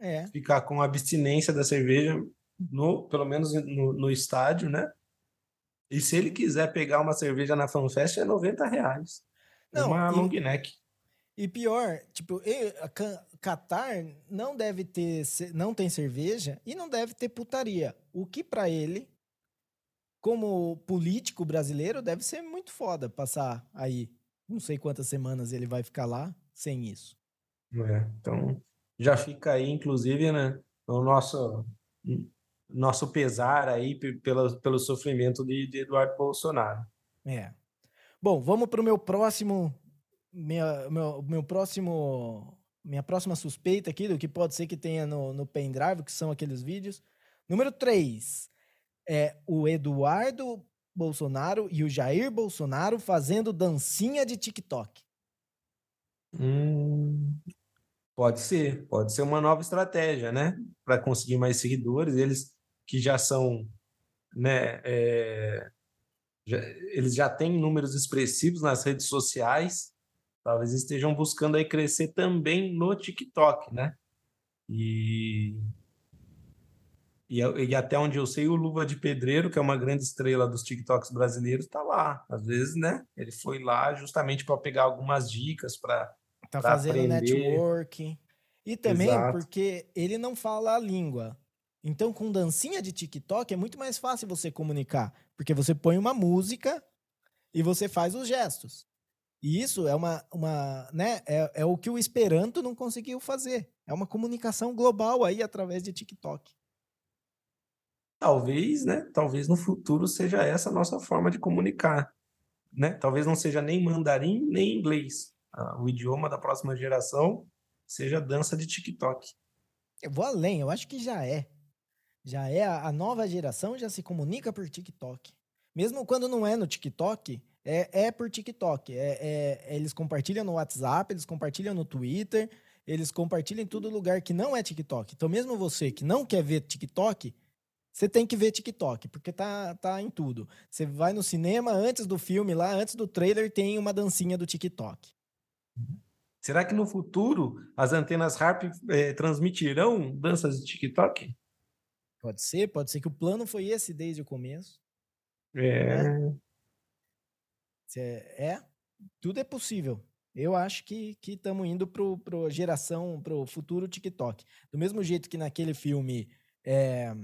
é. ficar com abstinência da cerveja, no, pelo menos no, no, estádio, né? E se ele quiser pegar uma cerveja na FanFest, é 90 reais. Não, uma e, long neck. E pior, tipo, Qatar não deve ter, não tem cerveja e não deve ter putaria. O que para ele, como político brasileiro, deve ser muito foda passar aí. Não sei quantas semanas ele vai ficar lá sem isso. É, então já fica aí, inclusive, né, o nosso nosso pesar aí pelo, pelo sofrimento de, de Eduardo Bolsonaro. É. Bom, vamos para o meu próximo minha, meu, meu próximo, minha próxima suspeita aqui do que pode ser que tenha no, no pendrive, que são aqueles vídeos. Número 3 é o Eduardo Bolsonaro e o Jair Bolsonaro fazendo dancinha de TikTok. Hum, pode ser, pode ser uma nova estratégia, né? Para conseguir mais seguidores. Eles que já são, né? É, já, eles já têm números expressivos nas redes sociais talvez estejam buscando aí crescer também no TikTok, né? E, e, e, até onde eu sei, o Luva de Pedreiro, que é uma grande estrela dos TikToks brasileiros, está lá. Às vezes, né? Ele foi lá justamente para pegar algumas dicas para. Tá fazendo aprender. network. E também Exato. porque ele não fala a língua. Então, com dancinha de TikTok é muito mais fácil você comunicar. Porque você põe uma música e você faz os gestos. E isso é uma, uma né, é, é o que o Esperanto não conseguiu fazer. É uma comunicação global aí através de TikTok. Talvez, né? Talvez no futuro seja essa a nossa forma de comunicar, né? Talvez não seja nem mandarim nem inglês. Ah, o idioma da próxima geração seja dança de TikTok. Eu vou além, eu acho que já é. Já é a, nova geração já se comunica por TikTok. Mesmo quando não é no TikTok, é, é por TikTok. É, é, eles compartilham no WhatsApp, eles compartilham no Twitter, eles compartilham em todo lugar que não é TikTok. Então, mesmo você que não quer ver TikTok, você tem que ver TikTok, porque tá, tá em tudo. Você vai no cinema, antes do filme lá, antes do trailer, tem uma dancinha do TikTok. Será que no futuro as antenas Harp é, transmitirão danças de TikTok? Pode ser, pode ser que o plano foi esse desde o começo. É. Né? É, tudo é possível. Eu acho que estamos indo pro, pro geração, pro futuro TikTok. Do mesmo jeito que naquele filme. É,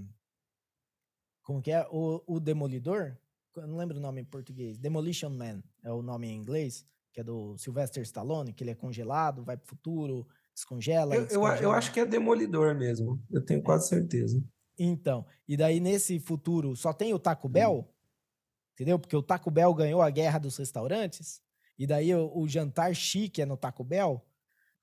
como que é? O, o Demolidor? Eu não lembro o nome em português. Demolition Man é o nome em inglês, que é do Sylvester Stallone, que ele é congelado, vai pro futuro, descongela. Eu, eu, eu acho que é Demolidor mesmo. Eu tenho é. quase certeza. Então, e daí nesse futuro só tem o Taco Bell? entendeu? Porque o Taco Bell ganhou a guerra dos restaurantes, e daí o, o jantar chique é no Taco Bell,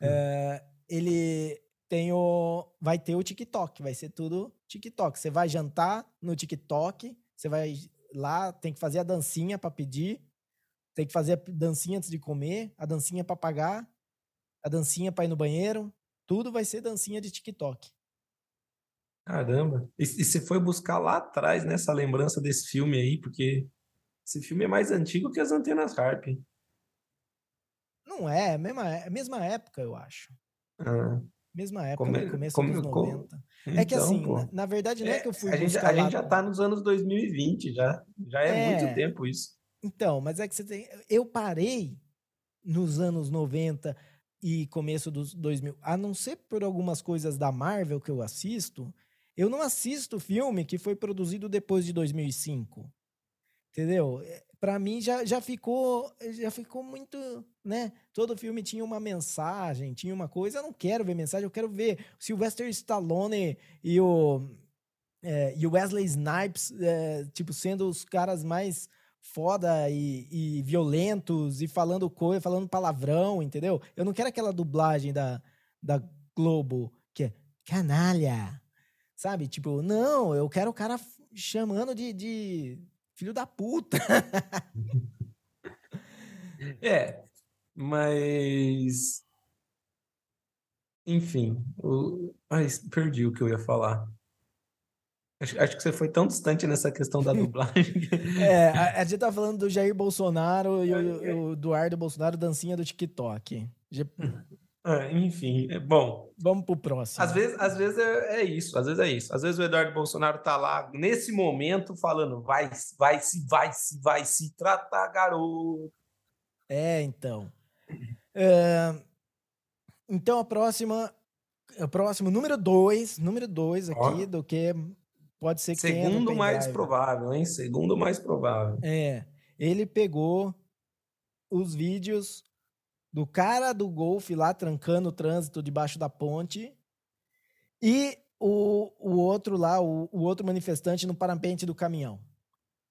hum. é, ele tem o, vai ter o TikTok, vai ser tudo TikTok. Você vai jantar no TikTok, você vai lá, tem que fazer a dancinha para pedir, tem que fazer a dancinha antes de comer, a dancinha para pagar, a dancinha para ir no banheiro, tudo vai ser dancinha de TikTok. Caramba! E, e você foi buscar lá atrás nessa lembrança desse filme aí, porque esse filme é mais antigo que as antenas Harp. Não é, é mesma, é a mesma época, eu acho. Ah. Mesma época, come, começo come, dos 90. Então, é que então, assim, na, na, verdade, não é, é, que eu fui. A gente, a gente já tá nos anos 2020, já. Já é, é, muito tempo isso. Então, mas é que você tem. Eu parei nos anos 90 e começo dos 2000, a não ser por algumas coisas da Marvel que eu assisto, eu não assisto filme que foi produzido depois de 2005. Entendeu? Para mim já, já ficou já ficou muito, né? Todo filme tinha uma mensagem, tinha uma coisa. Eu não quero ver mensagem, eu quero ver Sylvester Stallone e o é, e Wesley Snipes, é, tipo, sendo os caras mais foda e, e, violentos e falando coisa, falando palavrão, entendeu? Eu não quero aquela dublagem da, da Globo que é canalha, sabe? Tipo, não, eu quero o cara chamando de, de Filho da puta. (laughs) é, mas. Enfim, o... Ai, perdi o que eu ia falar. Acho, acho, que você foi tão distante nessa questão da (laughs) dublagem. é, a, a, gente tá falando do Jair Bolsonaro e o, é, é. o Eduardo Bolsonaro dancinha do TikTok. Ah, enfim, é bom. Vamos pro próximo. Às vezes, às vezes é, é, isso, às vezes é isso. Às vezes o Eduardo Bolsonaro tá lá nesse momento falando: vai, vai se, vai se, vai se tratar, garoto. É, então. Uh, Então a próxima, o próximo número dois, número dois aqui Ó. do que pode ser que Segundo mais provável, hein? Segundo mais provável. É, ele pegou os vídeos do cara do golfe lá trancando o trânsito debaixo da ponte e o, o outro lá, o, o outro manifestante no parapente do caminhão.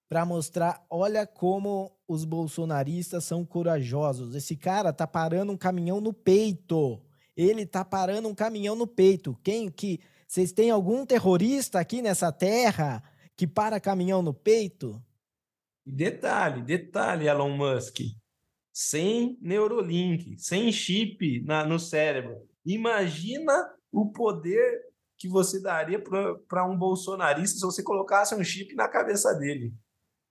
Para mostrar, olha como os bolsonaristas são corajosos. Esse cara tá parando um caminhão no peito. Ele tá parando um caminhão no peito. Quem que vocês têm algum terrorista aqui nessa terra que para caminhão no peito? Detalhe, detalhe, Elon Musk. Sem Neurolink, sem chip na, no cérebro. Imagina o poder que você daria para um bolsonarista se você colocasse um chip na cabeça dele.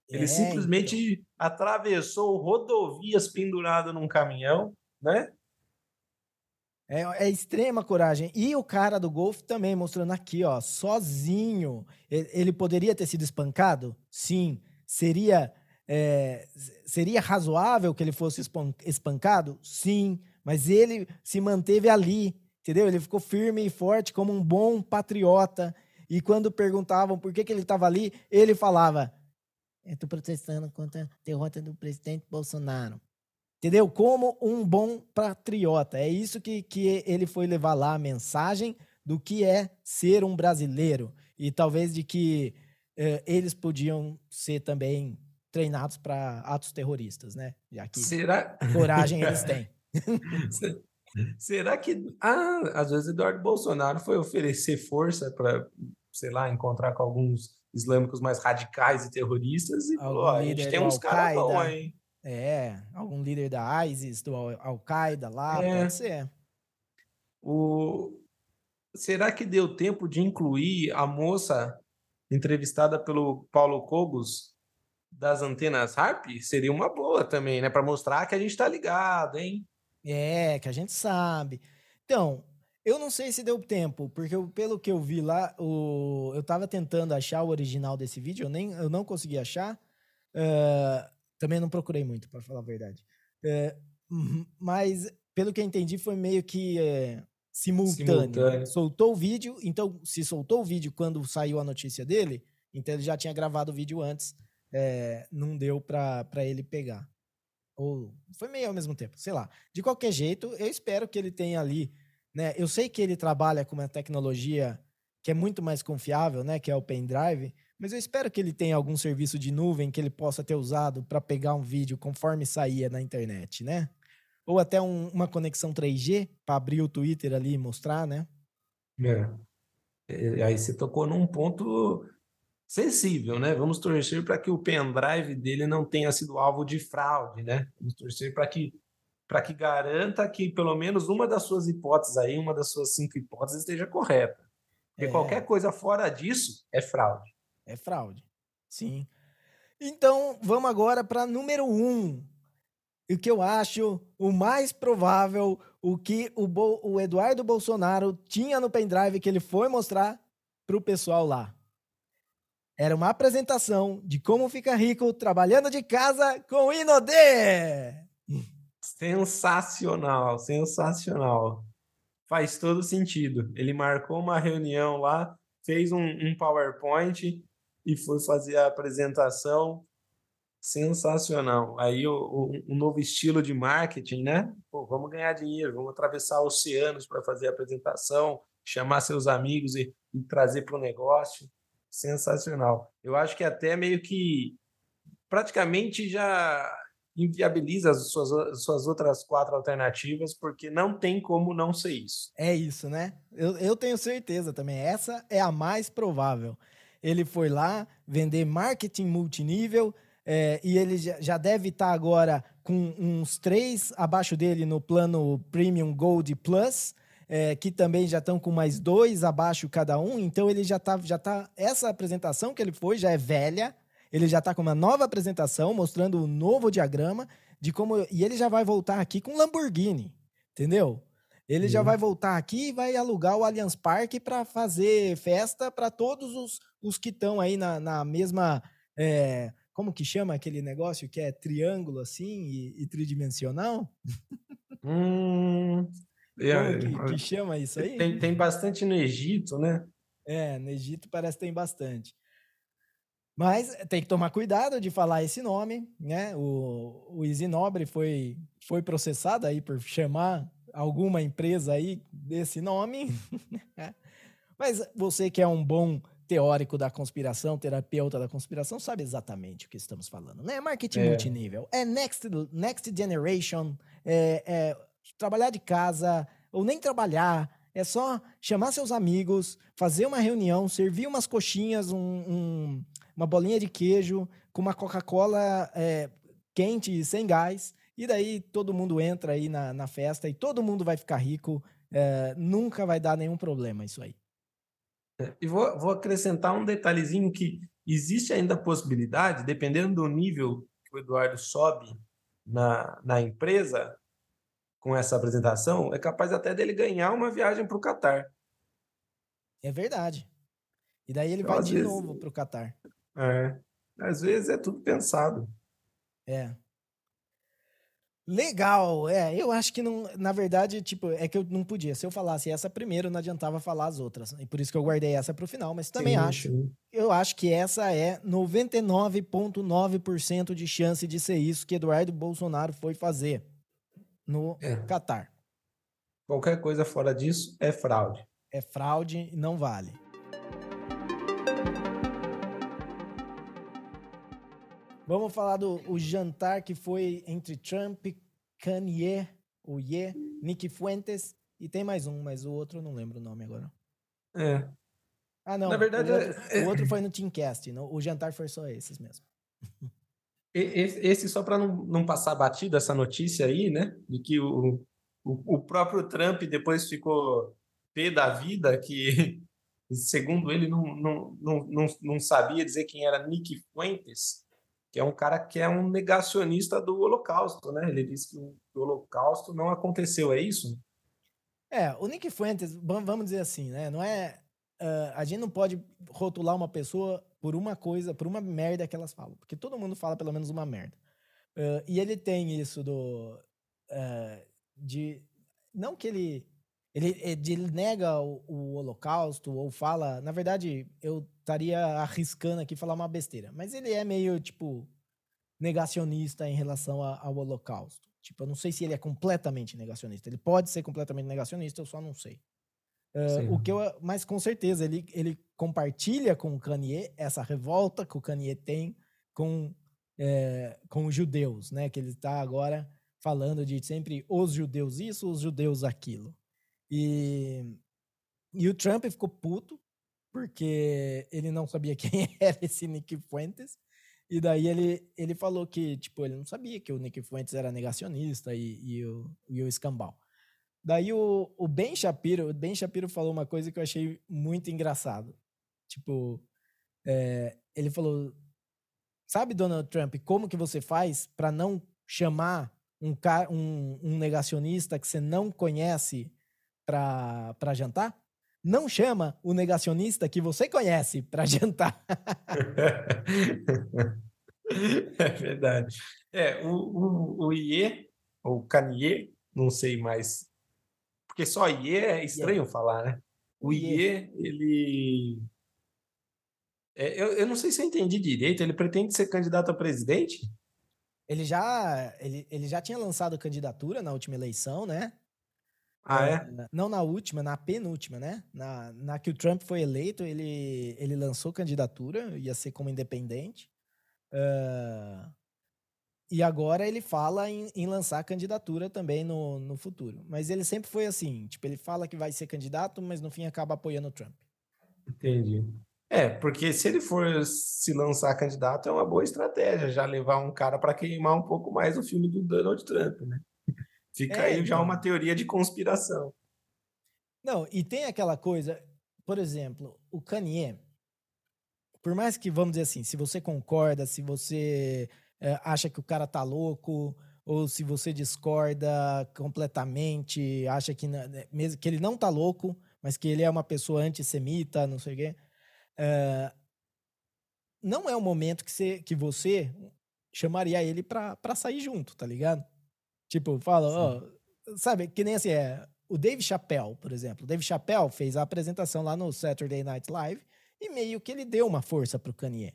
Ele É, simplesmente atravessou rodovias pendurado num caminhão, né? É, é extrema coragem. E o cara do golfe também, mostrando aqui, ó, sozinho. Ele poderia ter sido espancado? Sim. Seria, é, seria razoável que ele fosse espan- espancado? Sim. Mas ele se manteve ali, entendeu? Ele ficou firme e forte como um bom patriota. E quando perguntavam por que, que ele estava ali, ele falava: estou protestando contra a derrota do presidente Bolsonaro. Entendeu? Como um bom patriota. É isso que, que ele foi levar lá a mensagem do que é ser um brasileiro. E talvez de que eh, eles podiam ser também treinados para atos terroristas, né? Já que Será? coragem eles (laughs) têm. Se- Será que. Ah, às vezes Eduardo Bolsonaro foi oferecer força para, sei lá, encontrar com alguns islâmicos mais radicais e terroristas e falou: Algum "Ó, a gente tem uns caras bons aí. É, algum líder da ISIS, do Al- Al-Qaeda lá, É. pode ser. O... Será que deu tempo de incluir a moça entrevistada pelo Paulo Cobos das antenas Harp? Seria uma boa também, né? Para mostrar que a gente tá ligado, hein? É, que a gente sabe. Então, eu não sei se deu tempo, porque eu- pelo que eu vi lá, o, eu tava tentando achar o original desse vídeo, eu, nem, eu não consegui achar. eh, também não procurei muito, para falar a verdade. Uhum, mas, pelo que eu entendi, foi meio que eh, simultâneo. Simultâneo. Soltou o vídeo, então, se soltou o vídeo quando saiu a notícia dele, então ele já tinha gravado o vídeo antes, eh, não deu para ele pegar. Ou foi meio ao mesmo tempo, sei lá. De qualquer jeito, eu espero que ele tenha ali, né? Eu sei que ele trabalha com uma tecnologia que é muito mais confiável, né? Que é o pendrive, mas eu espero que ele tenha algum serviço de nuvem que ele possa ter usado para pegar um vídeo conforme saía na internet, né? Ou até um- uma conexão 3G para abrir o Twitter ali e mostrar, né? É. É, Aí você tocou num ponto sensível, né? Vamos torcer para que o pendrive dele não tenha sido alvo de fraude, né? Vamos torcer para que para que garanta que pelo menos uma das suas hipóteses aí, uma das suas cinco hipóteses esteja correta. Porque É. qualquer coisa fora disso é fraude. É fraude. Sim. Então, vamos agora para número um. O que eu acho o mais provável, o que o, Bo- o Eduardo Bolsonaro tinha no pendrive que ele foi mostrar para o pessoal lá. Era uma apresentação de como fica rico trabalhando de casa com o Inodê. Sensacional, sensacional. Faz todo sentido. Ele marcou uma reunião lá, fez um, um PowerPoint e foi fazer a apresentação. Sensacional. Aí o, o- um novo estilo de marketing, né? Pô, vamos ganhar dinheiro, vamos atravessar oceanos para fazer a apresentação, chamar seus amigos e, e trazer para o negócio. Sensacional. Eu acho que até meio que praticamente já inviabiliza as suas, as suas outras quatro alternativas, porque não tem como não ser isso. É isso, né? Eu, eu tenho certeza também. Essa é a mais provável. Ele foi lá vender marketing multinível é, e ele já, deve estar agora com uns três abaixo dele no plano Premium Gold Plus, é, que também já estão com mais dois abaixo cada um. Então ele já tá, já tá. Essa apresentação que ele foi já é velha. Ele já está com uma nova apresentação mostrando o novo diagrama de como. E ele já vai voltar aqui com Lamborghini, entendeu? Ele já Uhum. vai voltar aqui e vai alugar o Allianz Parque para fazer festa para todos os, os que estão aí na, na mesma. é, como que chama aquele negócio que é triângulo assim e, e tridimensional? Hum, É, que, que, chama isso aí? Tem, tem bastante no Egito, né? É, no Egito parece que tem bastante. Mas tem que tomar cuidado de falar esse nome, né? O, o Easy Nobre foi, foi processado aí por chamar alguma empresa aí desse nome. (laughs) Mas você que é um bom teórico da conspiração, terapeuta da conspiração, sabe exatamente o que estamos falando, né? Marketing é. multinível. É next, next generation, é, é trabalhar de casa, ou nem trabalhar, é só chamar seus amigos, fazer uma reunião, servir umas coxinhas, um, um, uma bolinha de queijo com uma Coca-Cola é, quente sem gás, e daí todo mundo entra aí na, na festa e todo mundo vai ficar rico. É, nunca vai dar nenhum problema isso aí. É, e vou, vou acrescentar um detalhezinho que existe ainda a possibilidade, dependendo do nível que o Eduardo sobe na, na empresa com essa apresentação, é capaz até dele ganhar uma viagem para o Catar. É verdade. E daí ele então, vai de vezes, novo para o Catar. É. Às vezes é tudo pensado. É. Legal, é, eu acho que não, na verdade, tipo, é que eu não podia. Se eu falasse essa primeiro, não adiantava falar as outras. E por isso que eu guardei essa para o final, mas também sim, acho. Sim. Eu acho que essa é 99,9% de chance de ser isso que Eduardo Bolsonaro foi fazer no é. Catar. Qualquer coisa fora disso é fraude. É fraude e não vale. Vamos falar do jantar que foi entre Trump, Kanye, o Ye, Nick Fuentes e tem mais um, mas o outro eu não lembro o nome agora. É. Ah, não. Na verdade, o outro, é... o outro foi no Teamcast. No, o jantar foi só esses mesmo. (laughs) Esse, só para não, não passar batido essa notícia aí, né? De que o, o, o próprio Trump depois ficou pé da vida, que segundo ele não, não, não, não, não sabia dizer quem era Nick Fuentes que é um cara que é um negacionista do Holocausto, né? Ele diz que o Holocausto não aconteceu, é isso? É, o Nick Fuentes, vamos dizer assim, né? Não é. Uh, a gente não pode rotular uma pessoa por uma coisa, por uma merda que elas falam, porque todo mundo fala pelo menos uma merda. Uh, e ele tem isso do. Uh, de. Não que ele. Ele, ele nega o, o, Holocausto ou fala. Na verdade, eu estaria arriscando aqui falar uma besteira. Mas ele é meio, tipo, negacionista em relação a, ao Holocausto. Tipo, eu não sei se ele é completamente negacionista. Ele pode ser completamente negacionista, eu só não sei. Uh, o que eu, mas com certeza ele, ele compartilha com o Kanye essa revolta que o Kanye tem com, é, com os judeus, né? Que ele está agora falando de sempre os judeus isso, os judeus aquilo. E, e o Trump ficou puto porque ele não sabia (laughs) quem era esse Nick Fuentes. E daí ele, ele falou que, tipo, ele não sabia que o Nick Fuentes era negacionista e, e, o, e o escambau. Daí o, o Ben Shapiro, o Ben Shapiro falou uma coisa que eu achei muito engraçado. Tipo, é, ele falou, sabe, Donald Trump, como que você faz para não chamar um, um, um negacionista que você não conhece para jantar? não chama o negacionista que você conhece para (laughs) jantar. (laughs) é verdade. É, o, o, o IE, ou Kanye, não sei mais, porque só IE é estranho yeah. falar, né? O IE, ele... É, eu, eu não sei se eu entendi direito, ele pretende ser candidato a presidente? Ele já, ele, ele já tinha lançado candidatura na última eleição, né? Ah, é? é? Não na última, na penúltima, né? Na, na que o Trump foi eleito, ele, ele lançou candidatura, ia ser como independente. Uh, e agora ele fala em, em, lançar candidatura também no, no futuro. Mas ele sempre foi assim, tipo, ele fala que vai ser candidato, mas no fim acaba apoiando o Trump. Entendi. É, porque se ele for se lançar candidato, é uma boa estratégia já levar um cara para queimar um pouco mais o filme do Donald Trump, né? Fica é, aí já então. uma teoria de conspiração. Não, e tem aquela coisa, por exemplo, o Kanye, por mais que, vamos dizer assim, se você concorda, se você é, acha que o cara tá louco, ou se você discorda completamente, acha que, né, mesmo que ele não tá louco, mas que ele é uma pessoa antissemita, não sei o quê, é, não é o momento que você, que você chamaria ele pra, pra sair junto, tá ligado? Tipo, fala, ó, sabe, que nem assim, é, o Dave Chappelle, por exemplo. O Dave Chappelle fez a apresentação lá no Saturday Night Live e meio que ele deu uma força pro Kanye,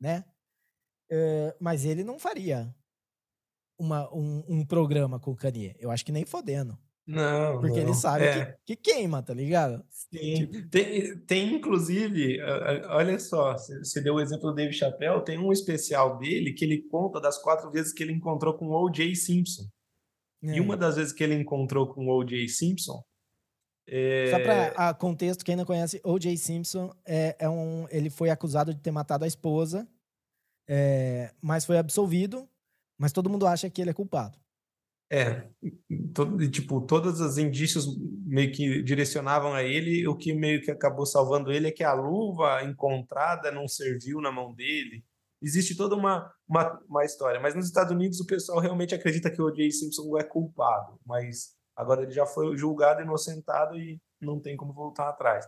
né? Uh, mas ele não faria uma, um, um, programa com o Kanye. Eu acho que nem fodendo. Não, Porque não. ele sabe é. que, que, queima, tá ligado? Sim. Tipo... Tem, tem, inclusive, olha só, você deu o exemplo do Dave Chappelle, tem um especial dele que ele conta das quatro vezes que ele encontrou com o O.J. Simpson. É. E uma das vezes que ele encontrou com o O.J. Simpson. É... Só para contexto, quem não conhece, O.J. Simpson é, é, um, ele foi acusado de ter matado a esposa, é, mas foi absolvido, mas todo mundo acha que ele é culpado. É, todo, tipo, todos os indícios meio que direcionavam a ele, o que meio que acabou salvando ele é que a luva encontrada não serviu na mão dele. Existe toda uma, uma, uma história, mas nos Estados Unidos o pessoal realmente acredita que o O.J. Simpson é culpado, mas agora ele já foi julgado, inocentado e não tem como voltar atrás.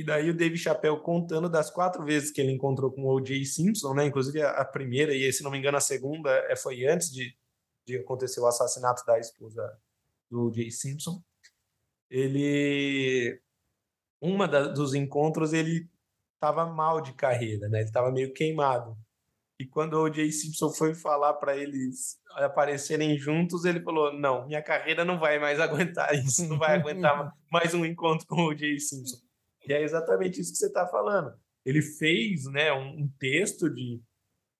E daí o Dave Chappelle contando das quatro vezes que ele encontrou com o O.J. Simpson, né? Inclusive a, a primeira e, se não me engano, a segunda é, foi antes de de acontecer o assassinato da esposa do Jay Simpson, ele uma da, dos encontros ele estava mal de carreira, né? Ele estava meio queimado. E quando o Jay Simpson foi falar para eles aparecerem juntos, ele falou: "Não, minha carreira não vai mais (laughs) aguentar isso, não vai aguentar (laughs) mais um encontro com o Jay Simpson". E é exatamente isso que você está falando. Ele fez, né, um, um texto de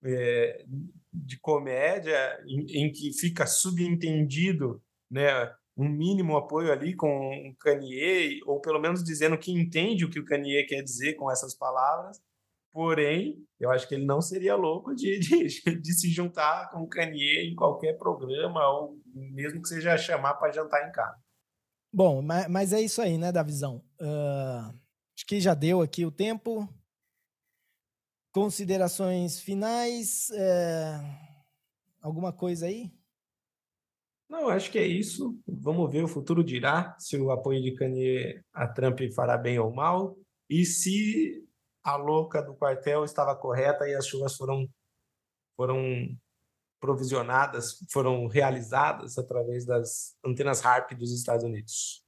é, de comédia em, em, que fica subentendido, né, um mínimo apoio ali com o Kanye, ou pelo menos dizendo que entende o que o Kanye quer dizer com essas palavras. Porém, eu acho que ele não seria louco de, de, (laughs) de se juntar com o Kanye em qualquer programa, ou mesmo que seja chamar para jantar em casa. Bom, mas, mas, é isso aí, né, da visão. Uh, acho que já deu aqui o tempo. Considerações finais? É... Alguma coisa aí? Não, acho que é isso. Vamos ver, o futuro dirá se o apoio de Kanye a Trump fará bem ou mal e se a louca do quartel estava correta e as chuvas foram foram provisionadas, foram realizadas através das antenas HARP dos Estados Unidos.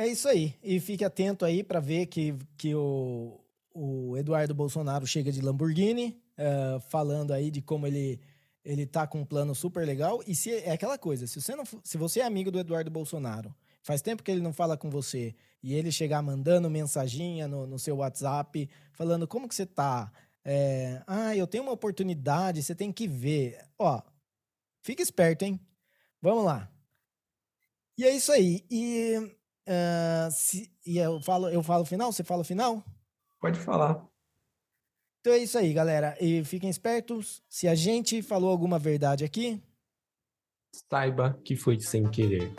É isso aí. E fique atento aí para ver que, que o, o Eduardo Bolsonaro chega de Lamborghini, uh, falando aí de como ele ele tá com um plano super legal. E se é aquela coisa, se você não, se você é amigo do Eduardo Bolsonaro, faz tempo que ele não fala com você e ele chegar mandando mensaginha no, no seu WhatsApp, falando como que você tá, é, ah, eu tenho uma oportunidade, você tem que ver. Ó, fica esperto, hein? Vamos lá. E é isso aí. E, uh, se, e eu falo, eu falo final, você fala final? Pode falar. Então é isso aí, galera. E fiquem espertos. Se a gente falou alguma verdade aqui, saiba que foi sem querer.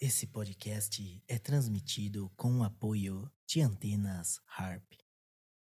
Esse podcast é transmitido com o apoio de Antenas Harp.